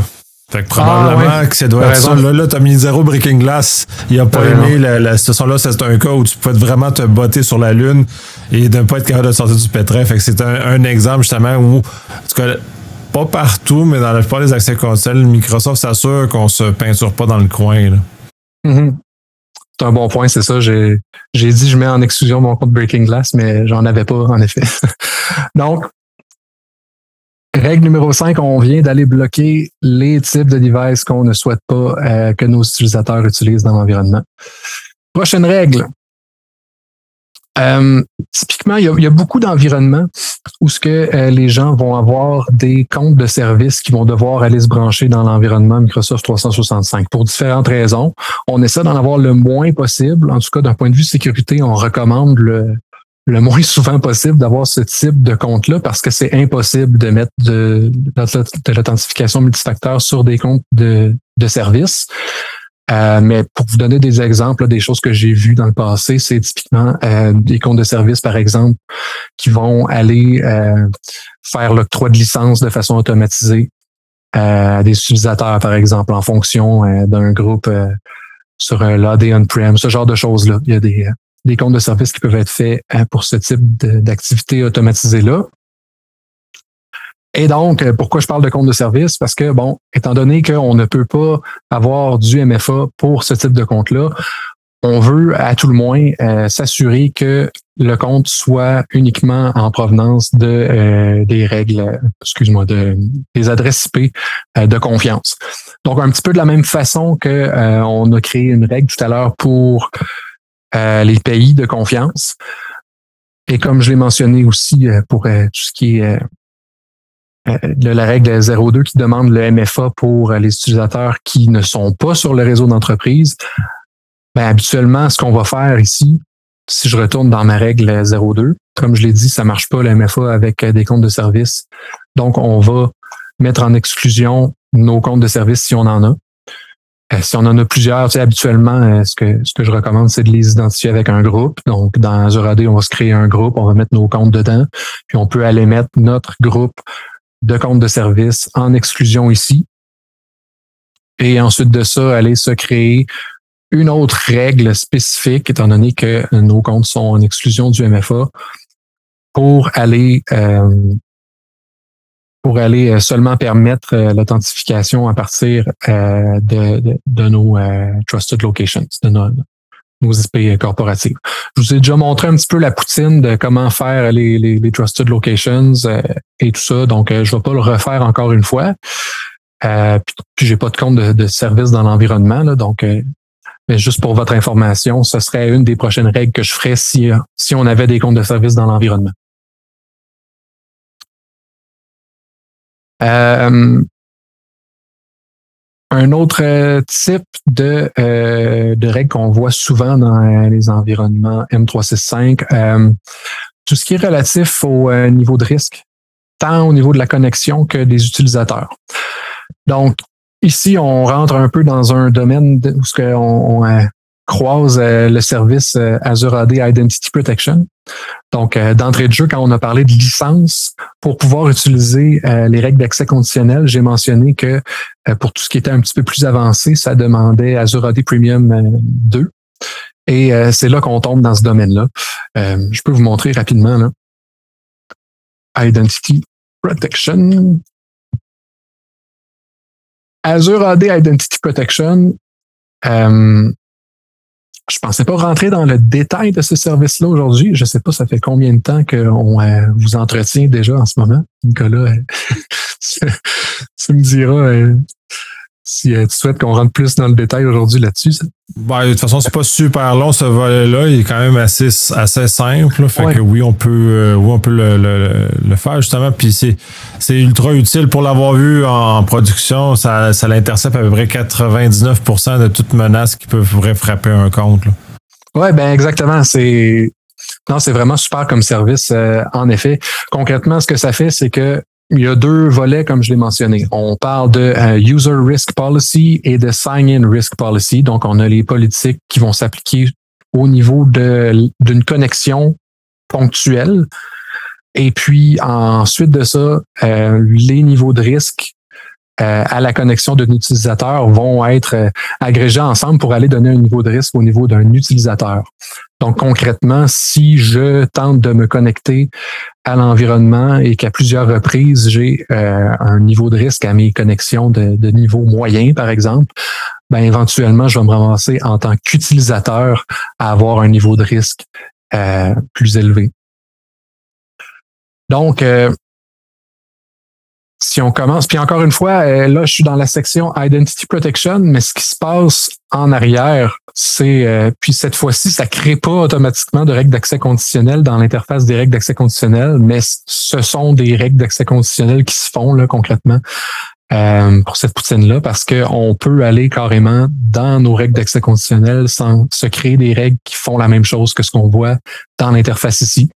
Speaker 1: Fait que probablement ah, que ça doit être ça. Là, là tu as mis zéro breaking glass. Il a pas aimé la, la, situation-là. C'est un cas où tu peux vraiment te botter sur la Lune et ne pas être capable de sortir du pétrin. Fait que c'est un, exemple justement où, en tout cas, pas partout, mais dans la plupart des accès consoles, Microsoft s'assure qu'on se peinture pas dans le coin.
Speaker 2: Mm-hmm. C'est un bon point, c'est ça. J'ai, j'ai dit je mets en exclusion mon compte Breaking Glass, mais j'en avais pas, en effet. Donc, Règle numéro 5, on vient d'aller bloquer les types de devices qu'on ne souhaite pas euh, que nos utilisateurs utilisent dans l'environnement. Prochaine règle. Euh, typiquement, il y, a, beaucoup d'environnements où ce que euh, les gens vont avoir des comptes de services qui vont devoir aller se brancher dans l'environnement Microsoft 365 pour différentes raisons. On essaie d'en avoir le moins possible. En tout cas, d'un point de vue sécurité, on recommande le, le moins souvent possible d'avoir ce type de compte-là parce que c'est impossible de mettre de, l'authentification multifacteur sur des comptes de, de services. Euh, mais pour vous donner des exemples, des choses que j'ai vues dans le passé, c'est typiquement euh, des comptes de services, par exemple, qui vont aller euh, faire l'octroi de licence de façon automatisée à des utilisateurs, par exemple, en fonction d'un groupe sur l'AD on-prem, ce genre de choses-là. Il y a des, des comptes de services qui peuvent être faits pour ce type d'activité automatisée-là. Et donc, euh, pourquoi je parle de compte de service? Parce que, bon, étant donné qu'on ne peut pas avoir du MFA pour ce type de compte-là, on veut à tout le moins euh, s'assurer que le compte soit uniquement en provenance de euh, des règles, excuse-moi, de des adresses IP de confiance. Donc un petit peu de la même façon que on a créé une règle tout à l'heure pour euh, les pays de confiance. Et comme je l'ai mentionné aussi euh, pour euh, tout ce qui est la règle 02 qui demande le MFA pour les utilisateurs qui ne sont pas sur le réseau d'entreprise, ben, habituellement, ce qu'on va faire ici, si je retourne dans ma règle 02, comme je l'ai dit, ça marche pas le MFA avec des comptes de service. Donc, on va mettre en exclusion nos comptes de service si on en a. Euh, si on en a plusieurs, tu sais, habituellement, euh, ce que, ce que je recommande, c'est de les identifier avec un groupe. Donc, dans Azure AD, on va se créer un groupe, on va mettre nos comptes dedans, puis on peut aller mettre notre groupe de comptes de service en exclusion ici. Et ensuite de ça, aller se créer une autre règle spécifique, étant donné que nos comptes sont en exclusion du MFA, pour aller euh, pour aller euh, seulement permettre euh, l'authentification à partir de, de, nos trusted locations, de nos, nos IP corporatives. Je vous ai déjà montré un petit peu la poutine de comment faire les, les, les trusted locations et tout ça, donc je ne vais pas le refaire encore une fois. Euh, puis, j'ai pas de compte de, de service dans l'environnement, donc mais juste pour votre information, ce serait une des prochaines règles que je ferais si, si on avait des comptes de service dans l'environnement. Euh, un autre type de, euh, de règle qu'on voit souvent dans les environnements M365, euh, tout ce qui est relatif au niveau de risque, tant au niveau de la connexion que des utilisateurs. Donc, ici, on rentre un peu dans un domaine où ce on, croise le service Azure AD Identity Protection. Donc, euh, d'entrée de jeu, quand on a parlé de licence, pour pouvoir utiliser euh, les règles d'accès conditionnel, j'ai mentionné que euh, pour tout ce qui était un petit peu plus avancé, ça demandait Azure AD Premium 2. Et c'est là qu'on tombe dans ce domaine-là. je peux vous montrer rapidement. Là. Identity Protection. Azure AD Identity Protection, euh, je pensais pas rentrer dans le détail de ce service-là aujourd'hui. Je sais pas, ça fait combien de temps qu'on euh, vous entretient déjà en ce moment. Nicolas, euh, tu me diras euh, si tu souhaites qu'on rentre plus dans le détail aujourd'hui là-dessus.
Speaker 1: Ben, de toute façon, c'est pas super long ce volet-là. Il est quand même assez, assez simple. Fait que oui, on peut, oui, on peut le, le, faire justement. Puis c'est, c'est ultra utile pour l'avoir vu en production. Ça, ça l'intercepte à peu près 99% de toutes menaces qui peuvent frapper un compte.
Speaker 2: Oui, ben exactement. C'est non, c'est vraiment super comme service. Euh, en effet, concrètement, ce que ça fait, c'est que il y a deux volets, comme je l'ai mentionné. On parle de euh, User Risk Policy et de Sign-in Risk Policy. Donc, on a les politiques qui vont s'appliquer au niveau d'une connexion ponctuelle. Et puis, ensuite de ça, euh, les niveaux de risque euh, à la connexion d'un utilisateur vont être agrégés ensemble pour aller donner un niveau de risque au niveau d'un utilisateur. Donc concrètement, si je tente de me connecter à l'environnement et qu'à plusieurs reprises, j'ai euh, un niveau de risque à mes connexions de, de, niveau moyen, par exemple, ben éventuellement, je vais me ramasser en tant qu'utilisateur à avoir un niveau de risque plus élevé. Donc, si on commence, puis encore une fois, euh, là, je suis dans la section Identity Protection, mais ce qui se passe en arrière, c'est, euh, puis cette fois-ci, ça crée pas automatiquement de règles d'accès conditionnel dans l'interface des règles d'accès conditionnel, mais ce sont des règles d'accès conditionnel qui se font là concrètement euh, pour cette poutine-là, parce qu'on peut aller carrément dans nos règles d'accès conditionnel sans se créer des règles qui font la même chose que ce qu'on voit dans l'interface ici.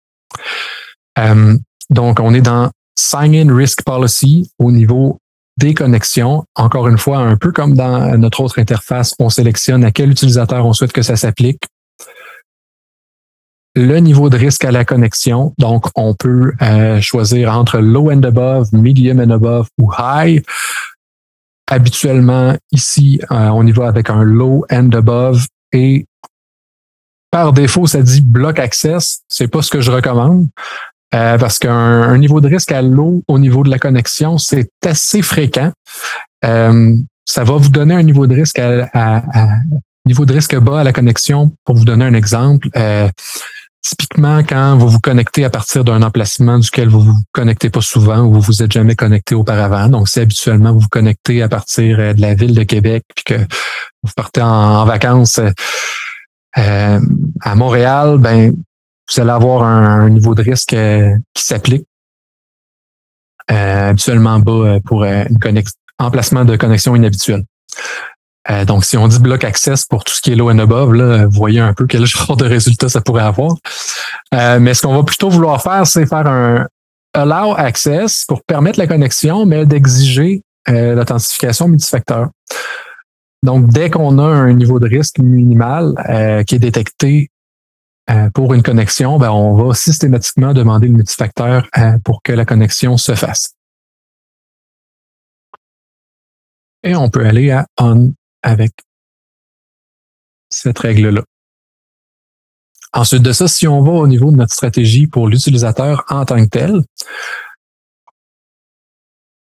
Speaker 2: donc, on est dans sign-in risk policy au niveau des connexions. Encore une fois, un peu comme dans notre autre interface, on sélectionne à quel utilisateur on souhaite que ça s'applique. Le niveau de risque à la connexion, donc on peut euh, choisir entre low and above, medium and above ou high. Habituellement, ici, euh, on y va avec un low and above et par défaut, ça dit block access. C'est pas ce que je recommande. Euh, parce qu'un niveau de risque à l'eau au niveau de la connexion, c'est assez fréquent. Euh, ça va vous donner un niveau de risque à, niveau de risque bas à la connexion. Pour vous donner un exemple, euh, typiquement quand vous vous connectez à partir d'un emplacement duquel vous vous connectez pas souvent ou vous vous êtes jamais connecté auparavant. Donc, si habituellement vous vous connectez à partir de la ville de Québec puis que vous partez en, vacances à Montréal, ben vous allez avoir un, niveau de risque euh, qui s'applique euh, habituellement bas euh, pour une emplacement de connexion inhabituel. donc, si on dit bloc access pour tout ce qui est low and above, là, vous voyez un peu quel genre de résultat ça pourrait avoir. mais ce qu'on va plutôt vouloir faire, c'est faire un allow access pour permettre la connexion, mais d'exiger l'authentification multifacteur. Donc, dès qu'on a un niveau de risque minimal qui est détecté euh, pour une connexion, ben, on va systématiquement demander le multifacteur euh, pour que la connexion se fasse. Et on peut aller à on avec cette règle-là. Ensuite de ça, si on va au niveau de notre stratégie pour l'utilisateur en tant que tel,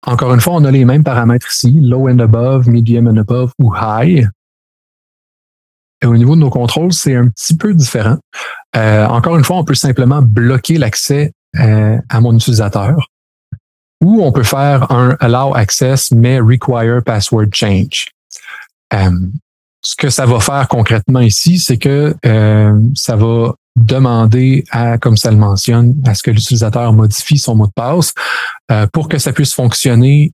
Speaker 2: encore une fois, on a les mêmes paramètres ici, low and above, medium and above ou high. Au niveau de nos contrôles, c'est un petit peu différent. Euh, encore une fois, on peut simplement bloquer l'accès euh, à mon utilisateur ou on peut faire un allow access mais require password change. Euh, ce que ça va faire concrètement ici, c'est que ça va demander à, comme ça le mentionne, à ce que l'utilisateur modifie son mot de passe. pour que ça puisse fonctionner,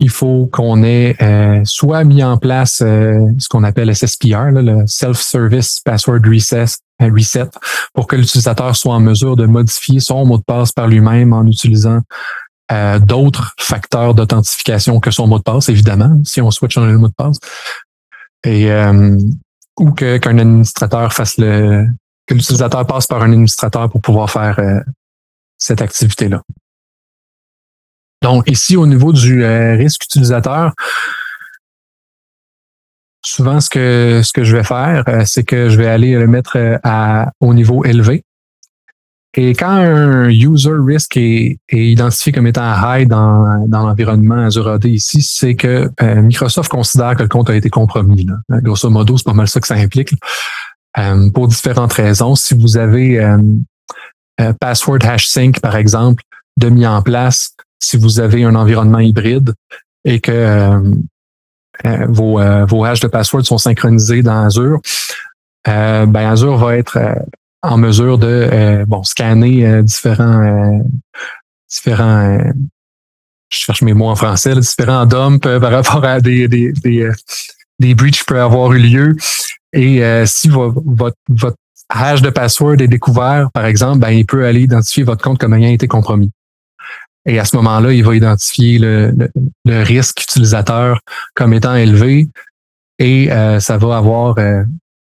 Speaker 2: il faut qu'on ait euh, soit mis en place euh, ce qu'on appelle SSPR, le Self-Service Password Reset, euh, Reset, pour que l'utilisateur soit en mesure de modifier son mot de passe par lui-même en utilisant d'autres facteurs d'authentification que son mot de passe, évidemment, si on changer le mot de passe. Et ou que qu'un administrateur fasse le que l'utilisateur passe par un administrateur pour pouvoir faire cette activité-là. Donc, ici, au niveau du euh, risque utilisateur, souvent, ce que, ce que je vais faire, euh, c'est que je vais aller le mettre euh, à, au niveau élevé. Et quand un user risk est, identifié comme étant high dans, dans l'environnement Azure AD ici, c'est que Microsoft considère que le compte a été compromis. Là. Grosso modo, c'est pas mal ça que ça implique. Pour différentes raisons. Si vous avez euh, password hash sync, par exemple, de mis en place, si vous avez un environnement hybride et que vos, vos hashes de password sont synchronisés dans Azure, ben Azure va être en mesure de euh, bon scanner euh, différents euh, différents je cherche mes mots en français différents dumps par rapport à des des des, des breaches qui peuvent avoir eu lieu. Et si votre votre hash de password est découvert par exemple ben il peut aller identifier votre compte comme ayant été compromis et à ce moment-là il va identifier le, risque utilisateur comme étant élevé et ça va avoir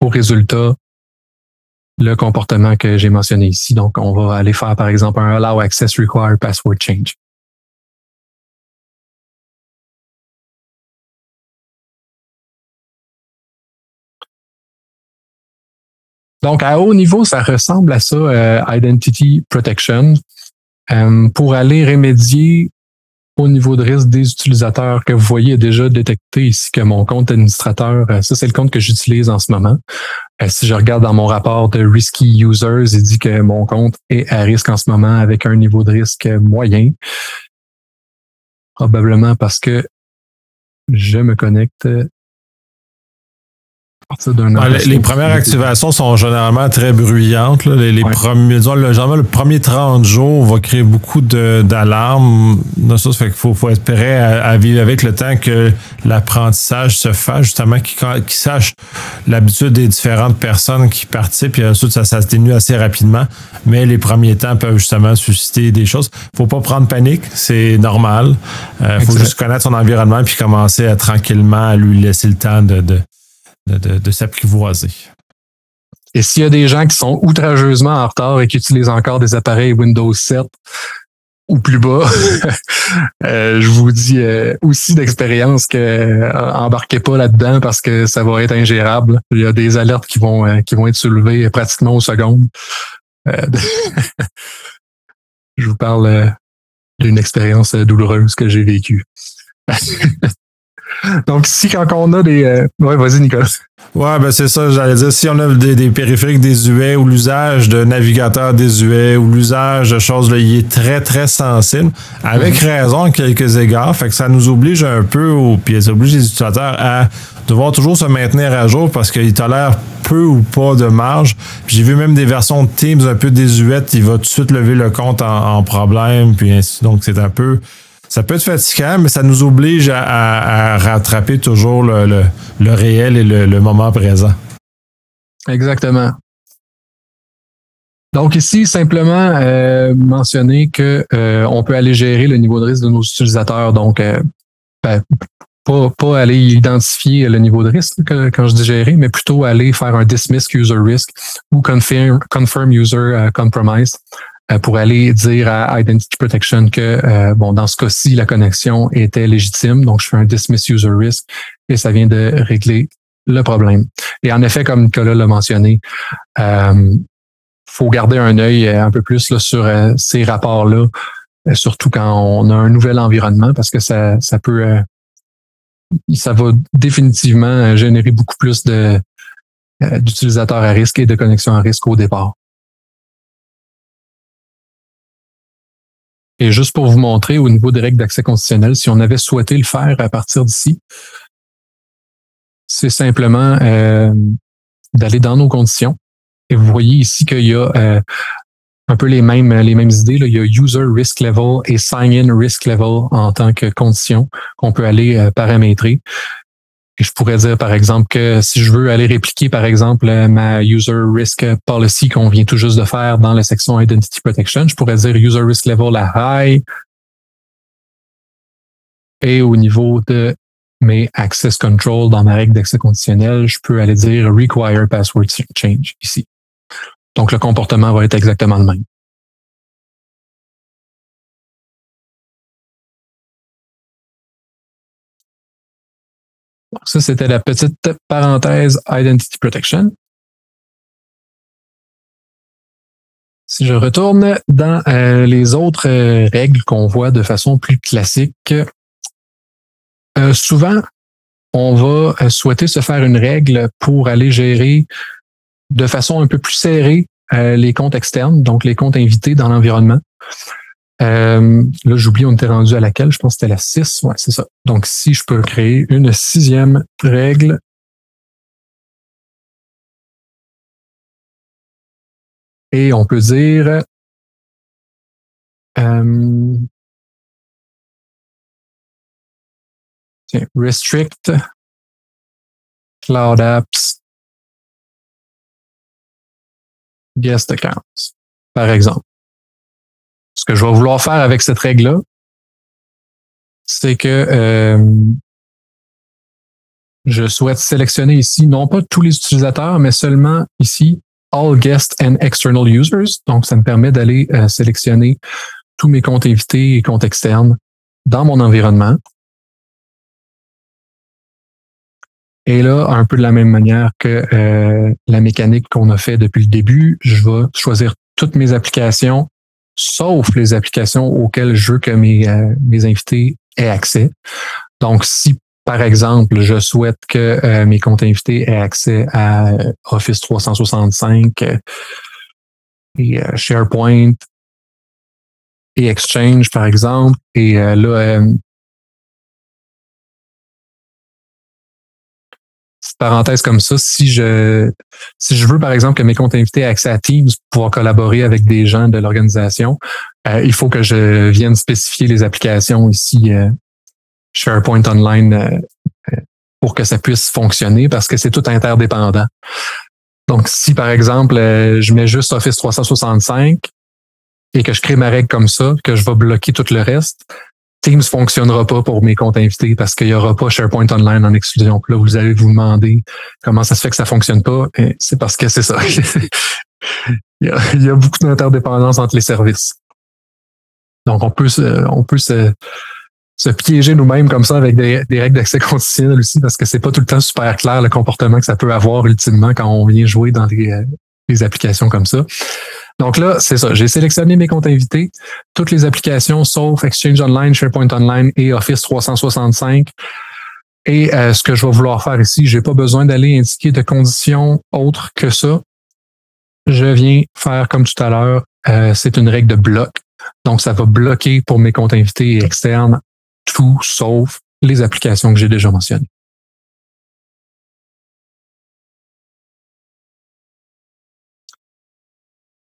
Speaker 2: au résultat le comportement que j'ai mentionné ici. Donc, on va aller faire, par exemple, un Allow Access Require Password Change. Donc, à haut niveau, ça ressemble à ça, euh, Identity Protection. Euh, pour aller remédier au niveau de risque des utilisateurs que vous voyez déjà détecté ici que mon compte administrateur, euh, ça c'est le compte que j'utilise en ce moment. Euh, si je regarde dans mon rapport de Risky Users, il dit que mon compte est à risque en ce moment avec un niveau de risque moyen. Probablement parce que je me connecte
Speaker 1: les, premières activations sont généralement très bruyantes. Les, les premiers, disons, le, le premier 30 jours va créer beaucoup d'alarmes. Ça, fait qu'il faut, faut espérer à, vivre avec le temps que l'apprentissage se fasse, justement, qu'ils qu sachent l'habitude des différentes personnes qui participent. Et ensuite, ça, ça s'atténue assez rapidement. Mais les premiers temps peuvent justement susciter des choses. faut pas prendre panique, c'est normal. Il euh, faut juste connaître son environnement puis commencer à tranquillement à lui laisser le temps de, de de, s'apprivoiser.
Speaker 2: Et s'il y a des gens qui sont outrageusement en retard et qui utilisent encore des appareils Windows 7 ou plus bas, euh, je vous dis euh, aussi d'expérience que euh, embarquez pas là-dedans parce que ça va être ingérable. Il y a des alertes qui vont qui vont être soulevées pratiquement aux secondes. je vous parle d'une expérience douloureuse que j'ai vécue. Donc, si quand on a des. Euh, ouais, vas-y, Nicolas.
Speaker 1: Ouais, ben c'est ça, j'allais dire. Si on a des, des périphériques désuets ou l'usage de navigateurs désuets ou l'usage de choses, là, il est très, très sensible. Avec mhm. raison, à quelques égards. Fait que ça nous oblige un peu, ou puis ça oblige les utilisateurs à devoir toujours se maintenir à jour parce qu'il tolère peu ou pas de marge. J'ai vu même des versions de Teams un peu désuètes, il va tout de suite lever le compte en, en problème, puis ainsi. Donc, c'est un peu ça peut être fatigant, mais ça nous oblige à, rattraper toujours le, réel et le, moment présent.
Speaker 2: Exactement. Donc ici, simplement euh, mentionner que euh, on peut aller gérer le niveau de risque de nos utilisateurs. Donc, euh, ben, pas, aller identifier le niveau de risque quand je dis gérer, mais plutôt aller faire un dismiss user risk ou confirm, confirm user compromise euh, pour aller dire à Identity Protection que euh, bon dans ce cas-ci la connexion était légitime, donc je fais un dismiss user risk et ça vient de régler le problème. Et en effet, comme Nicolas l'a mentionné, euh, faut garder un œil un peu plus là, sur euh, ces rapports-là, surtout quand on a un nouvel environnement, parce que ça, ça peut, ça va définitivement générer beaucoup plus de d'utilisateurs à risque et de connexions à risque au départ. Et juste pour vous montrer au niveau des règles d'accès conditionnel, si on avait souhaité le faire à partir d'ici, c'est simplement euh, d'aller dans nos conditions. Et vous voyez ici qu'il y a euh, un peu les mêmes, les mêmes idées. Là. Il y a user risk level et sign-in risk level en tant que condition qu'on peut aller euh, paramétrer. Je pourrais dire, par exemple, que si je veux aller répliquer, par exemple, ma User Risk Policy qu'on vient tout juste de faire dans la section Identity Protection, je pourrais dire User Risk Level à High. Et au niveau de mes Access Control dans ma règle d'accès conditionnel, je peux aller dire Require Password Change ici. Donc, le comportement va être exactement le même. Ça, c'était la petite parenthèse Identity Protection. Si je retourne dans les autres règles qu'on voit de façon plus classique, souvent, on va souhaiter se faire une règle pour aller gérer de façon un peu plus serrée les comptes externes, donc les comptes invités dans l'environnement. Euh, là, j'oublie, on était rendu à laquelle? Je pense que c'était la 6. Ouais, c'est ça. Donc, si je peux créer une sixième règle. Et on peut dire euh, tiens, restrict cloud apps guest accounts, par exemple. Que je vais vouloir faire avec cette règle-là, c'est que euh, je souhaite sélectionner ici non pas tous les utilisateurs, mais seulement ici All Guests and External Users. Donc, ça me permet d'aller euh, sélectionner tous mes comptes invités et comptes externes dans mon environnement. Et là, un peu de la même manière que euh, la mécanique qu'on a fait depuis le début, je vais choisir toutes mes applications sauf les applications auxquelles je veux que mes, euh, mes invités aient accès. Donc, si par exemple, je souhaite que euh, mes comptes invités aient accès à euh, Office 365 et SharePoint et Exchange, par exemple, et là, parenthèse comme ça, si je si je veux par exemple que mes comptes invités aient accès à Teams pour pouvoir collaborer avec des gens de l'organisation, euh, il faut que je vienne spécifier les applications ici euh, SharePoint Online euh, pour que ça puisse fonctionner parce que c'est tout interdépendant. Donc si par exemple je mets juste Office 365 et que je crée ma règle comme ça, que je vais bloquer tout le reste, Teams fonctionnera pas pour mes comptes invités parce qu'il y aura pas SharePoint Online en exclusion. là, vous allez vous demander comment ça se fait que ça fonctionne pas. C'est parce que c'est ça. il, y a, beaucoup d'interdépendance entre les services. Donc, on peut se, on peut se, se piéger nous-mêmes comme ça avec des, règles d'accès conditionnel aussi parce que c'est pas tout le temps super clair le comportement que ça peut avoir ultimement quand on vient jouer dans des, des applications comme ça. Donc là, c'est ça. J'ai sélectionné mes comptes invités, toutes les applications sauf Exchange Online, SharePoint Online et Office 365. Et euh, ce que je vais vouloir faire ici, j'ai pas besoin d'aller indiquer de conditions autres que ça. Je viens faire comme tout à l'heure, euh, c'est une règle de bloc. Donc, ça va bloquer pour mes comptes invités externes tout sauf les applications que j'ai déjà mentionnées.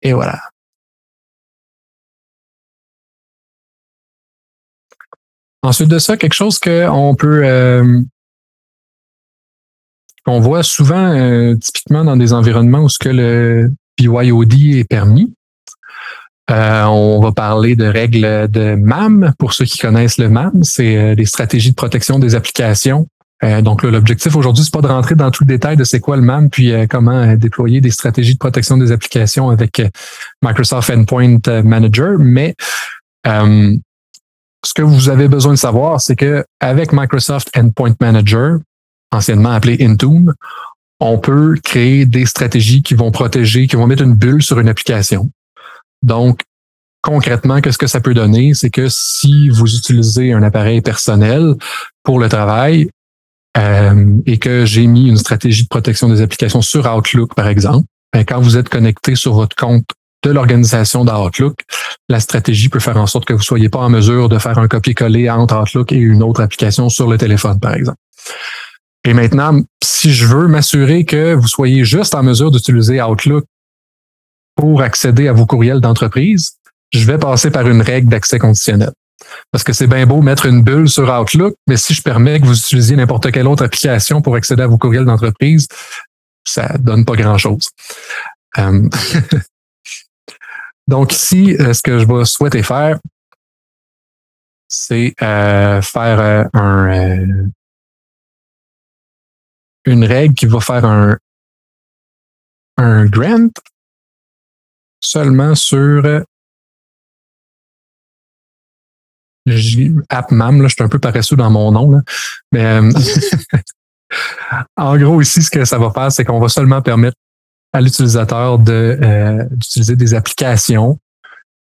Speaker 2: Et voilà. Ensuite de ça, quelque chose qu'on peut euh, qu'on voit souvent euh, typiquement dans des environnements où ce que le BYOD est permis. Euh, on va parler de règles de MAM. Pour ceux qui connaissent le MAM, c'est des stratégies de protection des applications euh, donc l'objectif aujourd'hui, c'est pas de rentrer dans tout le détail de c'est quoi le MAM, puis euh, comment euh, déployer des stratégies de protection des applications avec Microsoft Endpoint Manager, mais ce que vous avez besoin de savoir, c'est que avec Microsoft Endpoint Manager, anciennement appelé Intune, on peut créer des stratégies qui vont protéger, qui vont mettre une bulle sur une application. Donc, concrètement, qu'est-ce que ça peut donner? C'est que si vous utilisez un appareil personnel pour le travail, euh, et que j'ai mis une stratégie de protection des applications sur Outlook, par exemple, ben, quand vous êtes connecté sur votre compte de l'organisation d'Outlook, la stratégie peut faire en sorte que vous soyez pas en mesure de faire un copier-coller entre Outlook et une autre application sur le téléphone, par exemple. Et maintenant, si je veux m'assurer que vous soyez juste en mesure d'utiliser Outlook pour accéder à vos courriels d'entreprise, je vais passer par une règle d'accès conditionnel. Parce que c'est bien beau mettre une bulle sur Outlook, mais si je permets que vous utilisiez n'importe quelle autre application pour accéder à vos courriels d'entreprise, ça donne pas grand-chose. Euh, donc ici, euh, ce que je vais souhaiter faire, c'est euh, faire un, une règle qui va faire un, un grant seulement sur AppMam, là, je suis un peu paresseux dans mon nom, là. mais euh, en gros, ici, ce que ça va faire, c'est qu'on va seulement permettre à l'utilisateur d'utiliser des applications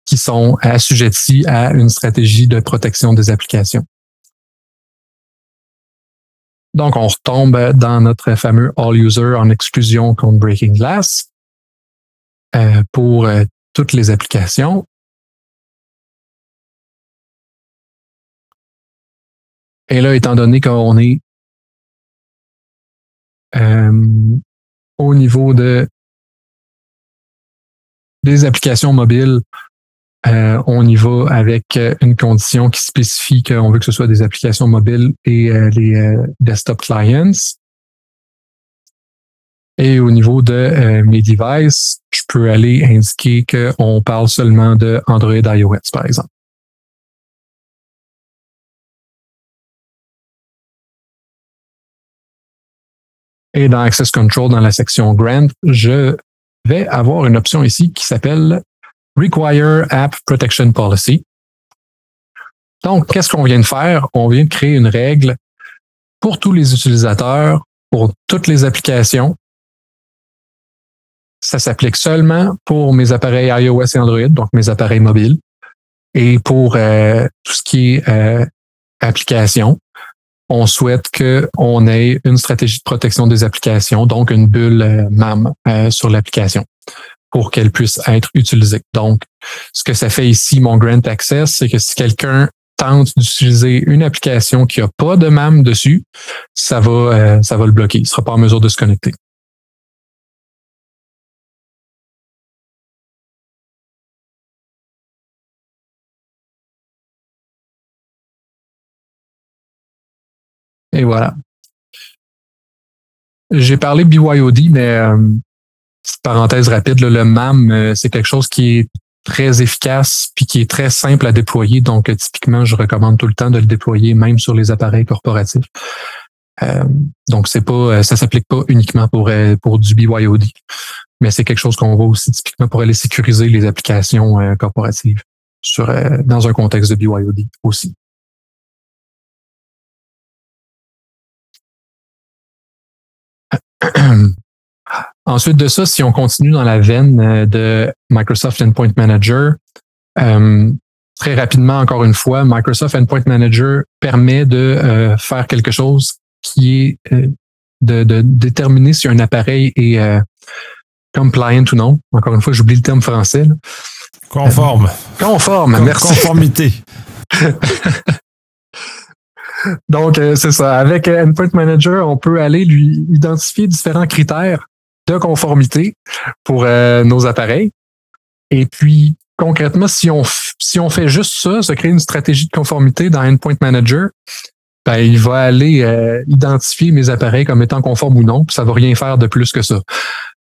Speaker 2: qui sont assujettis à une stratégie de protection des applications. Donc, on retombe dans notre fameux All User en exclusion contre Breaking Glass euh, pour euh, toutes les applications. Et là, étant donné qu'on est euh, au niveau de des applications mobiles, euh, on y va avec euh, une condition qui spécifie qu'on veut que ce soit des applications mobiles et euh, les desktop clients. Et au niveau de mes devices, je peux aller indiquer qu'on parle seulement de Android iOS, par exemple. Et dans Access Control, dans la section Grant, je vais avoir une option ici qui s'appelle Require App Protection Policy. Donc, qu'est-ce qu'on vient de faire? On vient de créer une règle pour tous les utilisateurs, pour toutes les applications. Ça s'applique seulement pour mes appareils iOS et Android, donc mes appareils mobiles, et pour euh, tout ce qui est euh, application. On souhaite qu'on ait une stratégie de protection des applications, donc une bulle euh, MAM sur l'application pour qu'elle puisse être utilisée. Donc, ce que ça fait ici, mon Grant Access, c'est que si quelqu'un tente d'utiliser une application qui n'a pas de MAM dessus, ça va, euh, ça va le bloquer. Il ne sera pas en mesure de se connecter. Voilà. J'ai parlé BYOD, mais euh, parenthèse rapide, le MAM, euh, c'est quelque chose qui est très efficace puis qui est très simple à déployer. Donc, euh, typiquement, je recommande tout le temps de le déployer même sur les appareils corporatifs. Euh, donc, c'est pas, ça s'applique pas uniquement pour pour du BYOD, mais c'est quelque chose qu'on voit aussi typiquement pour aller sécuriser les applications corporatives sur dans un contexte de BYOD aussi. Ensuite de ça, si on continue dans la veine euh, de Microsoft Endpoint Manager, euh, très rapidement, encore une fois, Microsoft Endpoint Manager permet de euh, faire quelque chose qui est de, déterminer si un appareil est compliant ou non. Encore une fois, j'oublie le terme français.
Speaker 1: Conforme.
Speaker 2: conforme, merci.
Speaker 1: Conformité.
Speaker 2: Donc, c'est ça. Avec Endpoint Manager, on peut aller lui identifier différents critères de conformité pour euh, nos appareils. Et puis, concrètement, si on, si on fait juste ça, se créer une stratégie de conformité dans Endpoint Manager, ben, il va aller euh, identifier mes appareils comme étant conformes ou non, puis ça va rien faire de plus que ça.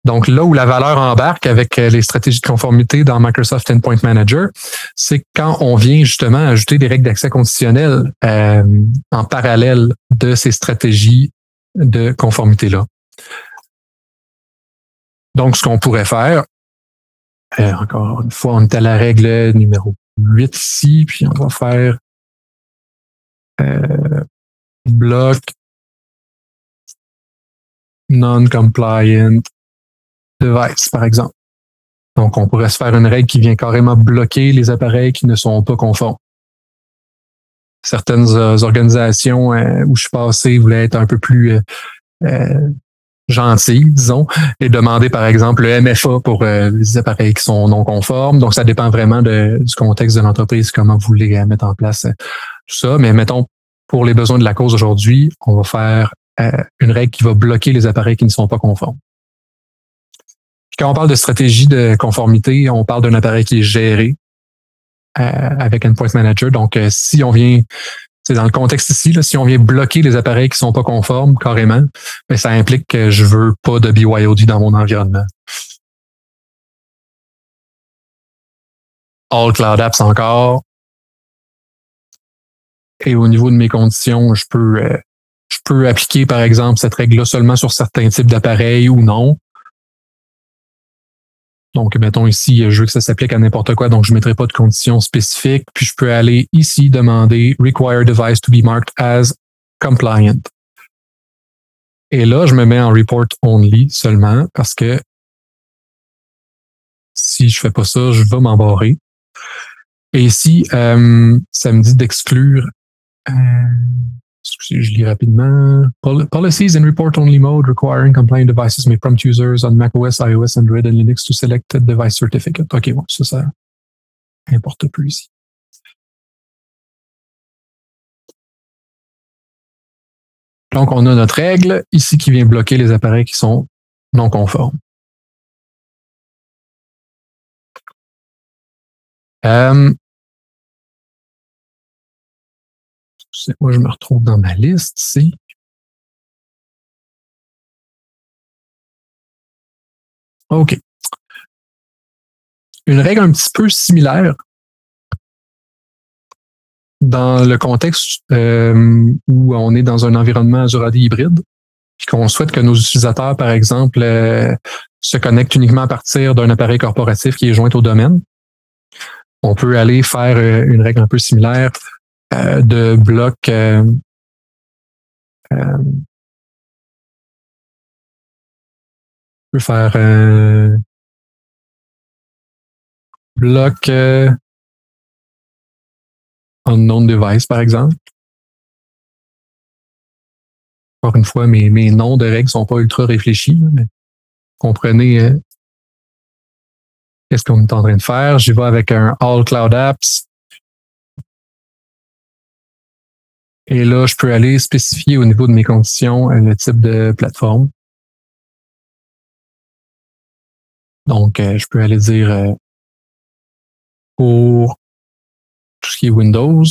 Speaker 2: Donc là où la valeur embarque avec euh, les stratégies de conformité dans Microsoft Endpoint Manager, c'est quand on vient justement ajouter des règles d'accès conditionnel en parallèle de ces stratégies de conformité-là. Donc, ce qu'on pourrait faire, euh, encore une fois, on est à la règle numéro 8 ici, puis on va faire euh, bloc non-compliant device, par exemple. Donc, on pourrait se faire une règle qui vient carrément bloquer les appareils qui ne sont pas conformes. Certaines euh, organisations où je suis passé voulaient être un peu plus gentil, disons, et demander par exemple le MFA pour euh, les appareils qui sont non conformes. Donc, ça dépend vraiment de, du contexte de l'entreprise, comment vous voulez euh, mettre en place euh, tout ça. Mais mettons, pour les besoins de la cause aujourd'hui, on va faire une règle qui va bloquer les appareils qui ne sont pas conformes. Quand on parle de stratégie de conformité, on parle d'un appareil qui est géré avec Endpoint Manager. Donc, si on vient c'est dans le contexte ici, là, si on vient bloquer les appareils qui sont pas conformes carrément, ben, ça implique que je veux pas de BYOD dans mon environnement. All Cloud Apps encore. Et au niveau de mes conditions, je peux, euh, je peux appliquer, par exemple, cette règle-là seulement sur certains types d'appareils ou non. Donc, mettons ici, je veux que ça s'applique à n'importe quoi, donc je ne mettrai pas de conditions spécifiques. Puis je peux aller ici demander Require device to be marked as compliant. Et là, je me mets en report only seulement parce que Si je fais pas ça, je vais m'embarrer. Et ici, ça me dit d'exclure excusez, je lis rapidement. Policies in report-only mode requiring compliant devices may prompt users on macOS, iOS, Android, and Linux to select a device certificate. OK, bon, ça, ça importe plus ici. Donc, on a notre règle ici qui vient bloquer les appareils qui sont non conformes. Euh, moi, je me retrouve dans ma liste ici. OK. Une règle un petit peu similaire dans le contexte euh, où on est dans un environnement Azure AD hybride, puis qu'on souhaite que nos utilisateurs, par exemple, euh, se connectent uniquement à partir d'un appareil corporatif qui est joint au domaine. On peut aller faire euh, une règle un peu similaire euh, de bloc euh, euh, je peux faire un bloc unknown device, par exemple. Encore une fois, mes, mes noms de règles sont pas ultra réfléchis, mais comprenez qu'est-ce qu'on est en train de faire. J'y vais avec un All Cloud Apps. Et là, je peux aller spécifier au niveau de mes conditions euh, le type de plateforme. Donc, euh, je peux aller dire euh, pour tout ce qui est Windows.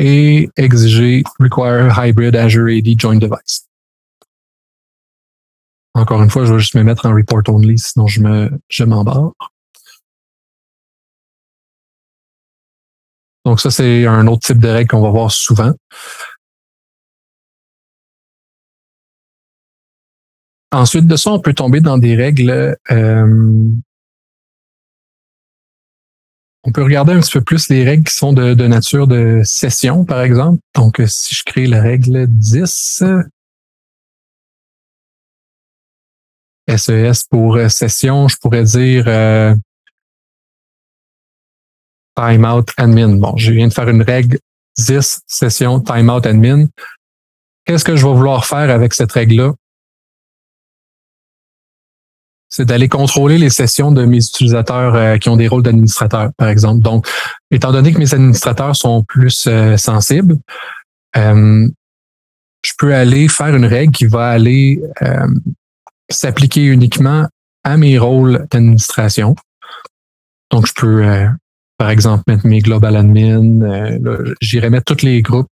Speaker 2: Et exiger require hybrid Azure AD joint device. Encore une fois, je vais juste me mettre en report only, sinon je me je m'embarre. Donc ça, c'est un autre type de règle qu'on va voir souvent. Ensuite de ça, on peut tomber dans des règles. Euh, on peut regarder un petit peu plus les règles qui sont de, nature de session, par exemple. Donc, si je crée la règle 10, SES pour session, je pourrais dire euh, timeout admin. Bon, je viens de faire une règle 10 session timeout admin. Qu'est-ce que je vais vouloir faire avec cette règle-là? C'est d'aller contrôler les sessions de mes utilisateurs euh, qui ont des rôles d'administrateurs, par exemple. Donc, étant donné que mes administrateurs sont plus euh, sensibles, euh, je peux aller faire une règle qui va aller s'appliquer uniquement à mes rôles d'administration. Donc, je peux par exemple, mettre mes global admin. Euh, J'irai mettre tous les groupes,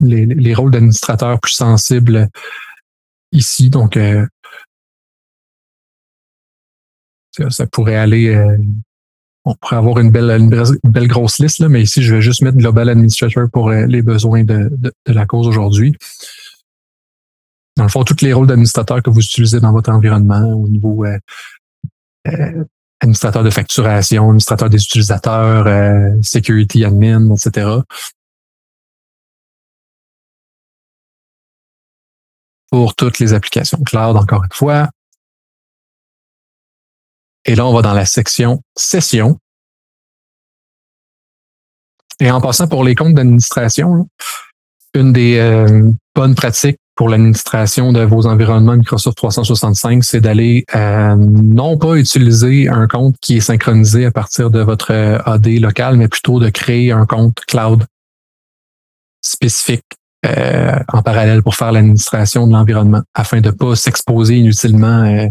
Speaker 2: les, les rôles d'administrateurs plus sensibles ici. Donc, euh, ça, pourrait aller. Euh, on pourrait avoir une belle, une belle, grosse liste, là, mais ici, je vais juste mettre Global Administrator pour euh, les besoins de, de, de la cause aujourd'hui. Dans le fond, tous les rôles d'administrateur que vous utilisez dans votre environnement au niveau euh, administrateur de facturation, administrateur des utilisateurs, euh, security admin, etc. Pour toutes les applications cloud, encore une fois. Et là, on va dans la section session. Et en passant pour les comptes d'administration, une des euh, bonnes pratiques pour l'administration de vos environnements Microsoft 365, c'est d'aller euh, non pas utiliser un compte qui est synchronisé à partir de votre euh, AD local, mais plutôt de créer un compte cloud spécifique euh, en parallèle pour faire l'administration de l'environnement, afin de ne pas s'exposer inutilement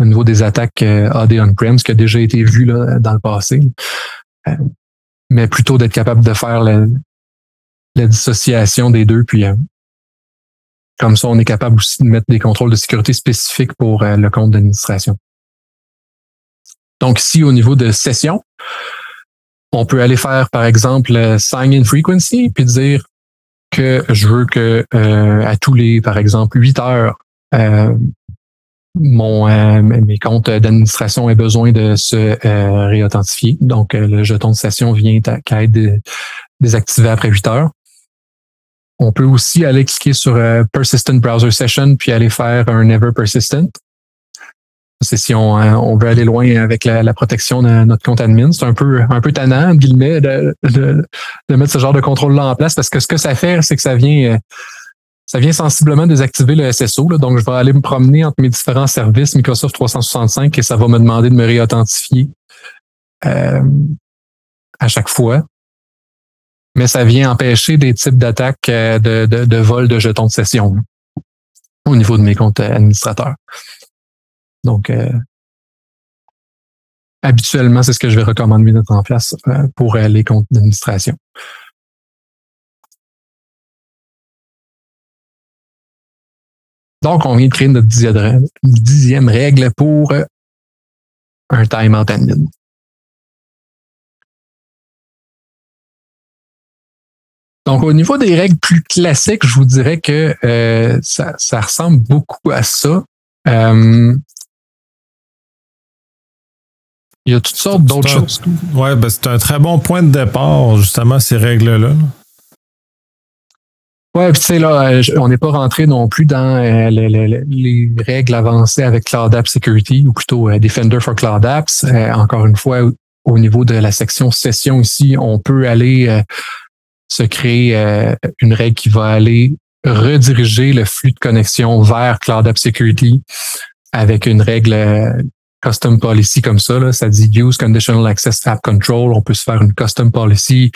Speaker 2: au niveau des attaques AD on-prem, ce qui a déjà été vu là, dans le passé, mais plutôt d'être capable de faire la, la dissociation des deux, puis comme ça, on est capable aussi de mettre des contrôles de sécurité spécifiques pour euh, le compte d'administration. Donc, ici, au niveau de session, on peut aller faire, par exemple, sign-in frequency, puis dire que je veux que euh, à tous les, par exemple, 8 heures, euh, mon mes comptes d'administration aient besoin de se réauthentifier. Donc, le jeton de session vient qu'à être désactivé après 8 heures. On peut aussi aller cliquer sur Persistent Browser Session puis aller faire un Never Persistent. C'est si on, on, veut aller loin avec la, protection de notre compte admin. C'est un peu, un peu tannant, guillemets, de, de, de, mettre ce genre de contrôle-là en place parce que ce que ça fait, c'est que ça vient ça vient sensiblement désactiver le SSO. donc, je vais aller me promener entre mes différents services Microsoft 365 et ça va me demander de me réauthentifier euh, à chaque fois. Mais ça vient empêcher des types d'attaques euh, de, de, vol de jetons de session au niveau de mes comptes administrateurs. Donc, euh, habituellement, c'est ce que je vais recommander de mettre en place pour les comptes d'administration. Donc, on vient de créer notre dixième règle pour un timeout admin. Donc, au niveau des règles plus classiques, je vous dirais que euh, ça, ressemble beaucoup à ça. Euh, il y a toutes sortes d'autres choses.
Speaker 1: Oui, ben c'est un très bon point de départ, justement, ces règles-là.
Speaker 2: Ouais, puis tu sais, là, euh, on n'est pas rentré non plus dans euh, les, règles avancées avec Cloud App Security, ou plutôt euh, Defender for Cloud Apps. encore une fois, au niveau de la section session ici, on peut aller se créer une règle qui va aller rediriger le flux de connexion vers Cloud App Security avec une règle custom policy comme ça. Là. Ça dit Use Conditional Access App Control. On peut se faire une custom policy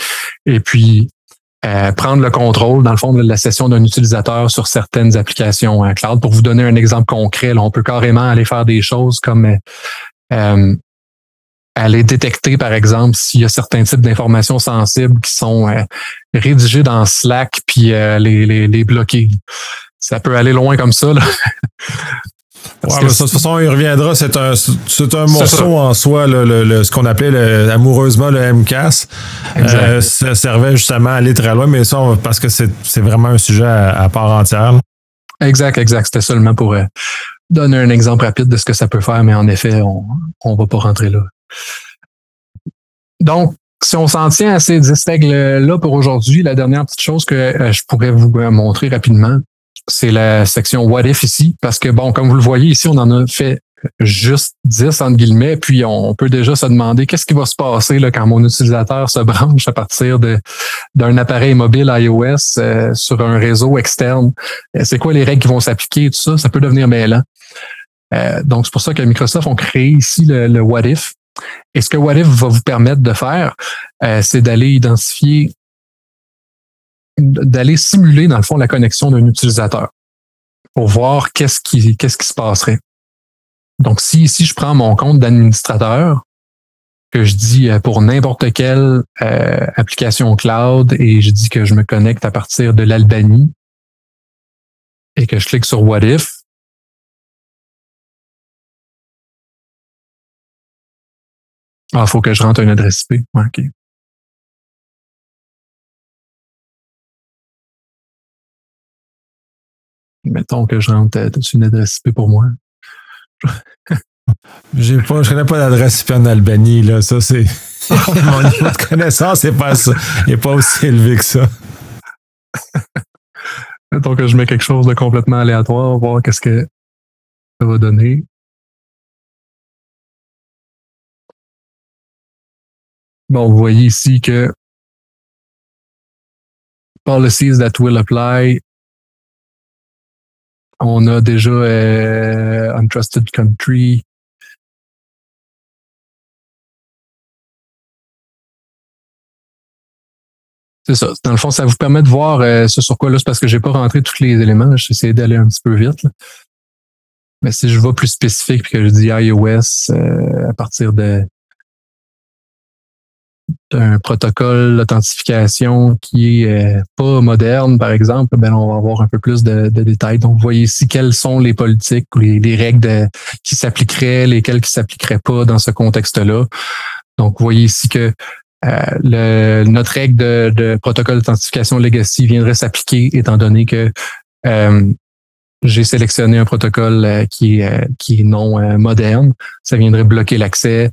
Speaker 2: et puis euh, prendre le contrôle, dans le fond, de la session d'un utilisateur sur certaines applications euh, cloud. Pour vous donner un exemple concret, on peut carrément aller faire des choses comme euh, euh aller détecter, par exemple, s'il y a certains types d'informations sensibles qui sont rédigées dans Slack, puis les, les, les bloquer. Ça peut aller loin comme ça. Là.
Speaker 1: Ouais, de toute façon, il reviendra. C'est un, c'est un morceau en soi, le, ce qu'on appelait amoureusement le MCAS. Euh, ça servait justement à aller très loin, mais ça, parce que c'est, c'est vraiment un sujet à, part entière.
Speaker 2: Exact, exact. C'était seulement pour euh, donner un exemple rapide de ce que ça peut faire, mais en effet, on ne va pas rentrer là. Donc, si on s'en tient à ces 10 règles-là pour aujourd'hui, la dernière petite chose que euh, je pourrais vous montrer rapidement, c'est la section What If ici, parce que bon, comme vous le voyez ici, on en a fait juste 10 entre guillemets, puis on peut déjà se demander qu'est-ce qui va se passer là, quand mon utilisateur se branche à partir d'un appareil mobile iOS euh, sur un réseau externe. Euh, c'est quoi les règles qui vont s'appliquer, tout ça, ça peut devenir mêlant. Euh, donc, c'est pour ça que Microsoft ont créé ici le, le What If. Et ce que What If va vous permettre de faire, c'est d'aller identifier d'aller simuler, dans le fond, la connexion d'un utilisateur pour voir qu'est-ce qui, qu'est-ce qui se passerait. Donc, si ici, je prends mon compte d'administrateur, que je dis euh, pour n'importe quelle euh, application cloud et je dis que je me connecte à partir de l'Albanie et que je clique sur What If, ah, il faut que je rentre une adresse IP. OK. Mettons que je rentre euh, une adresse IP pour moi?
Speaker 1: J'ai pas, je connais pas d'adresse IP en Albanie, là. Ça, c'est. Mon niveau de connaissance n'est pas pas aussi élevé que ça.
Speaker 2: Mettons que je mets quelque chose de complètement aléatoire, voir qu'est-ce que ça va donner. Bon, vous voyez ici que policies that will apply on a déjà euh, Untrusted Country. C'est ça. Dans le fond, ça vous permet de voir euh, ce sur quoi là, c'est parce que j'ai pas rentré tous les éléments. J'ai essayé d'aller un petit peu vite. Mais si je vais plus spécifique et que je dis iOS euh, à partir de un protocole d'authentification qui est euh, pas moderne, par exemple, ben on va avoir un peu plus de, détails. Donc, vous voyez ici quelles sont les politiques ou les, règles qui s'appliqueraient, lesquelles qui s'appliqueraient pas dans ce contexte-là. Donc, vous voyez ici que euh, le, notre règle de, protocole d'authentification legacy viendrait s'appliquer étant donné que euh, j'ai sélectionné un protocole qui est, qui est non moderne. Ça viendrait bloquer l'accès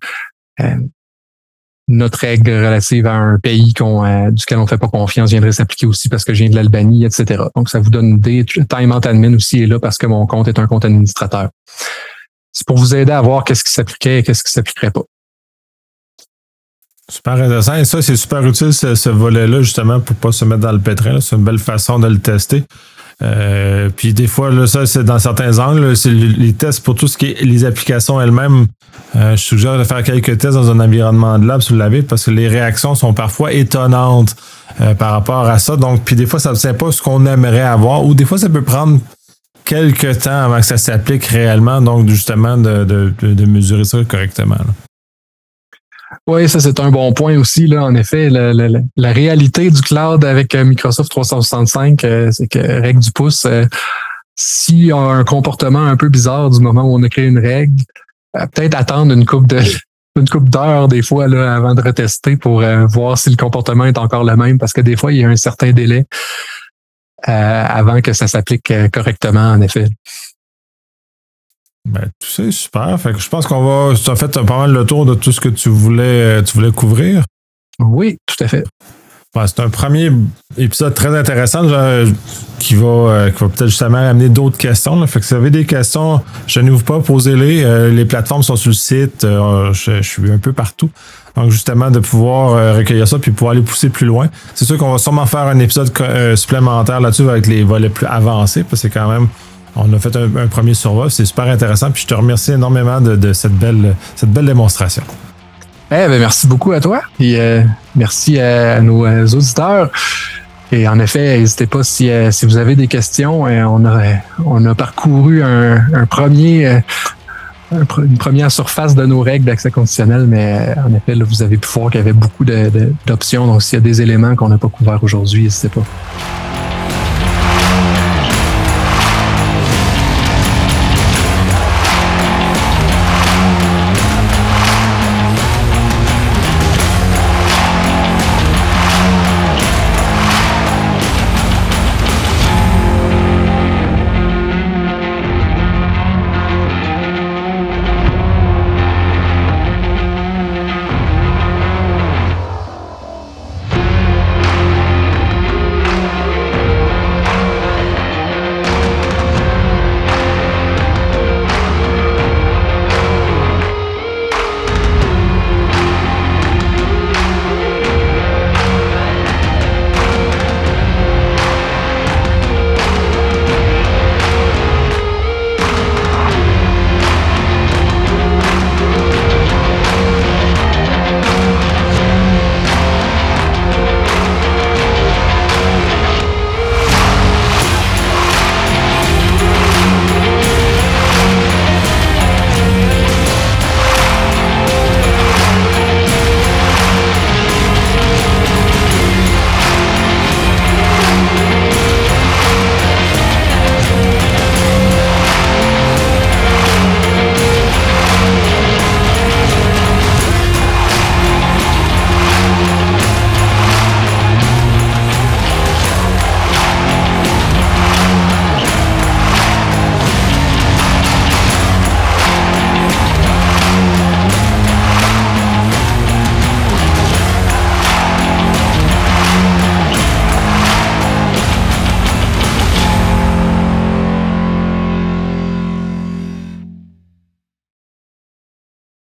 Speaker 2: notre règle relative à un pays qu'on, duquel on ne fait pas confiance viendrait s'appliquer aussi parce que je viens de l'Albanie, etc. Donc, ça vous donne une idée. Time Admin aussi est là parce que mon compte est un compte administrateur. C'est pour vous aider à voir qu'est-ce qui s'appliquait et qu'est-ce qui s'appliquerait pas.
Speaker 1: Super intéressant. Et ça, c'est super utile, ce, volet-là, justement, pour pas se mettre dans le pétrin. C'est une belle façon de le tester. Euh, puis des fois, là, ça, c'est dans certains angles, c'est les tests pour tout ce qui est les applications elles-mêmes. Euh, je suggère de faire quelques tests dans un environnement de lab si vous l'avez, parce que les réactions sont parfois étonnantes euh, par rapport à ça. Donc, puis des fois, ça ne sait pas ce qu'on aimerait avoir, ou des fois, ça peut prendre quelques temps avant que ça s'applique réellement, donc justement de, de, de mesurer ça correctement.
Speaker 2: Oui, ça c'est un bon point aussi. Là, en effet, la, réalité du cloud avec euh, Microsoft 365, euh, c'est que règle du pouce, euh, s'il y a un comportement un peu bizarre du moment où on a créé une règle, peut-être attendre une coupe de une d'heures des fois là, avant de retester pour voir si le comportement est encore le même, parce que des fois, il y a un certain délai avant que ça s'applique correctement, en effet.
Speaker 1: Ben, c'est super. Fait que je pense qu'on va. Tu as fait pas mal le tour de tout ce que tu voulais, tu voulais couvrir.
Speaker 2: Oui, tout à fait.
Speaker 1: c'est un premier épisode très intéressant qui va, euh, va peut-être justement amener d'autres questions. Fait que si vous avez des questions, je ne vous pas, posez-les. Euh, les plateformes sont sur le site. Euh, je, suis un peu partout. Donc, justement, de pouvoir recueillir ça puis pouvoir aller pousser plus loin. C'est sûr qu'on va sûrement faire un épisode supplémentaire là-dessus avec les volets plus avancés, parce que c'est quand même on a fait un, premier survol, c'est super intéressant. Puis je te remercie énormément de, cette, belle, démonstration.
Speaker 2: Eh ben, merci beaucoup à toi et euh, merci à, nos euh, auditeurs. Et en effet, n'hésitez pas si, euh, vous avez des questions. on, a, on a parcouru une première surface de nos règles d'accès conditionnel, mais en effet, vous avez pu voir qu'il y avait beaucoup d'options. Donc, s'il y a des éléments qu'on n'a pas couverts aujourd'hui, n'hésitez pas.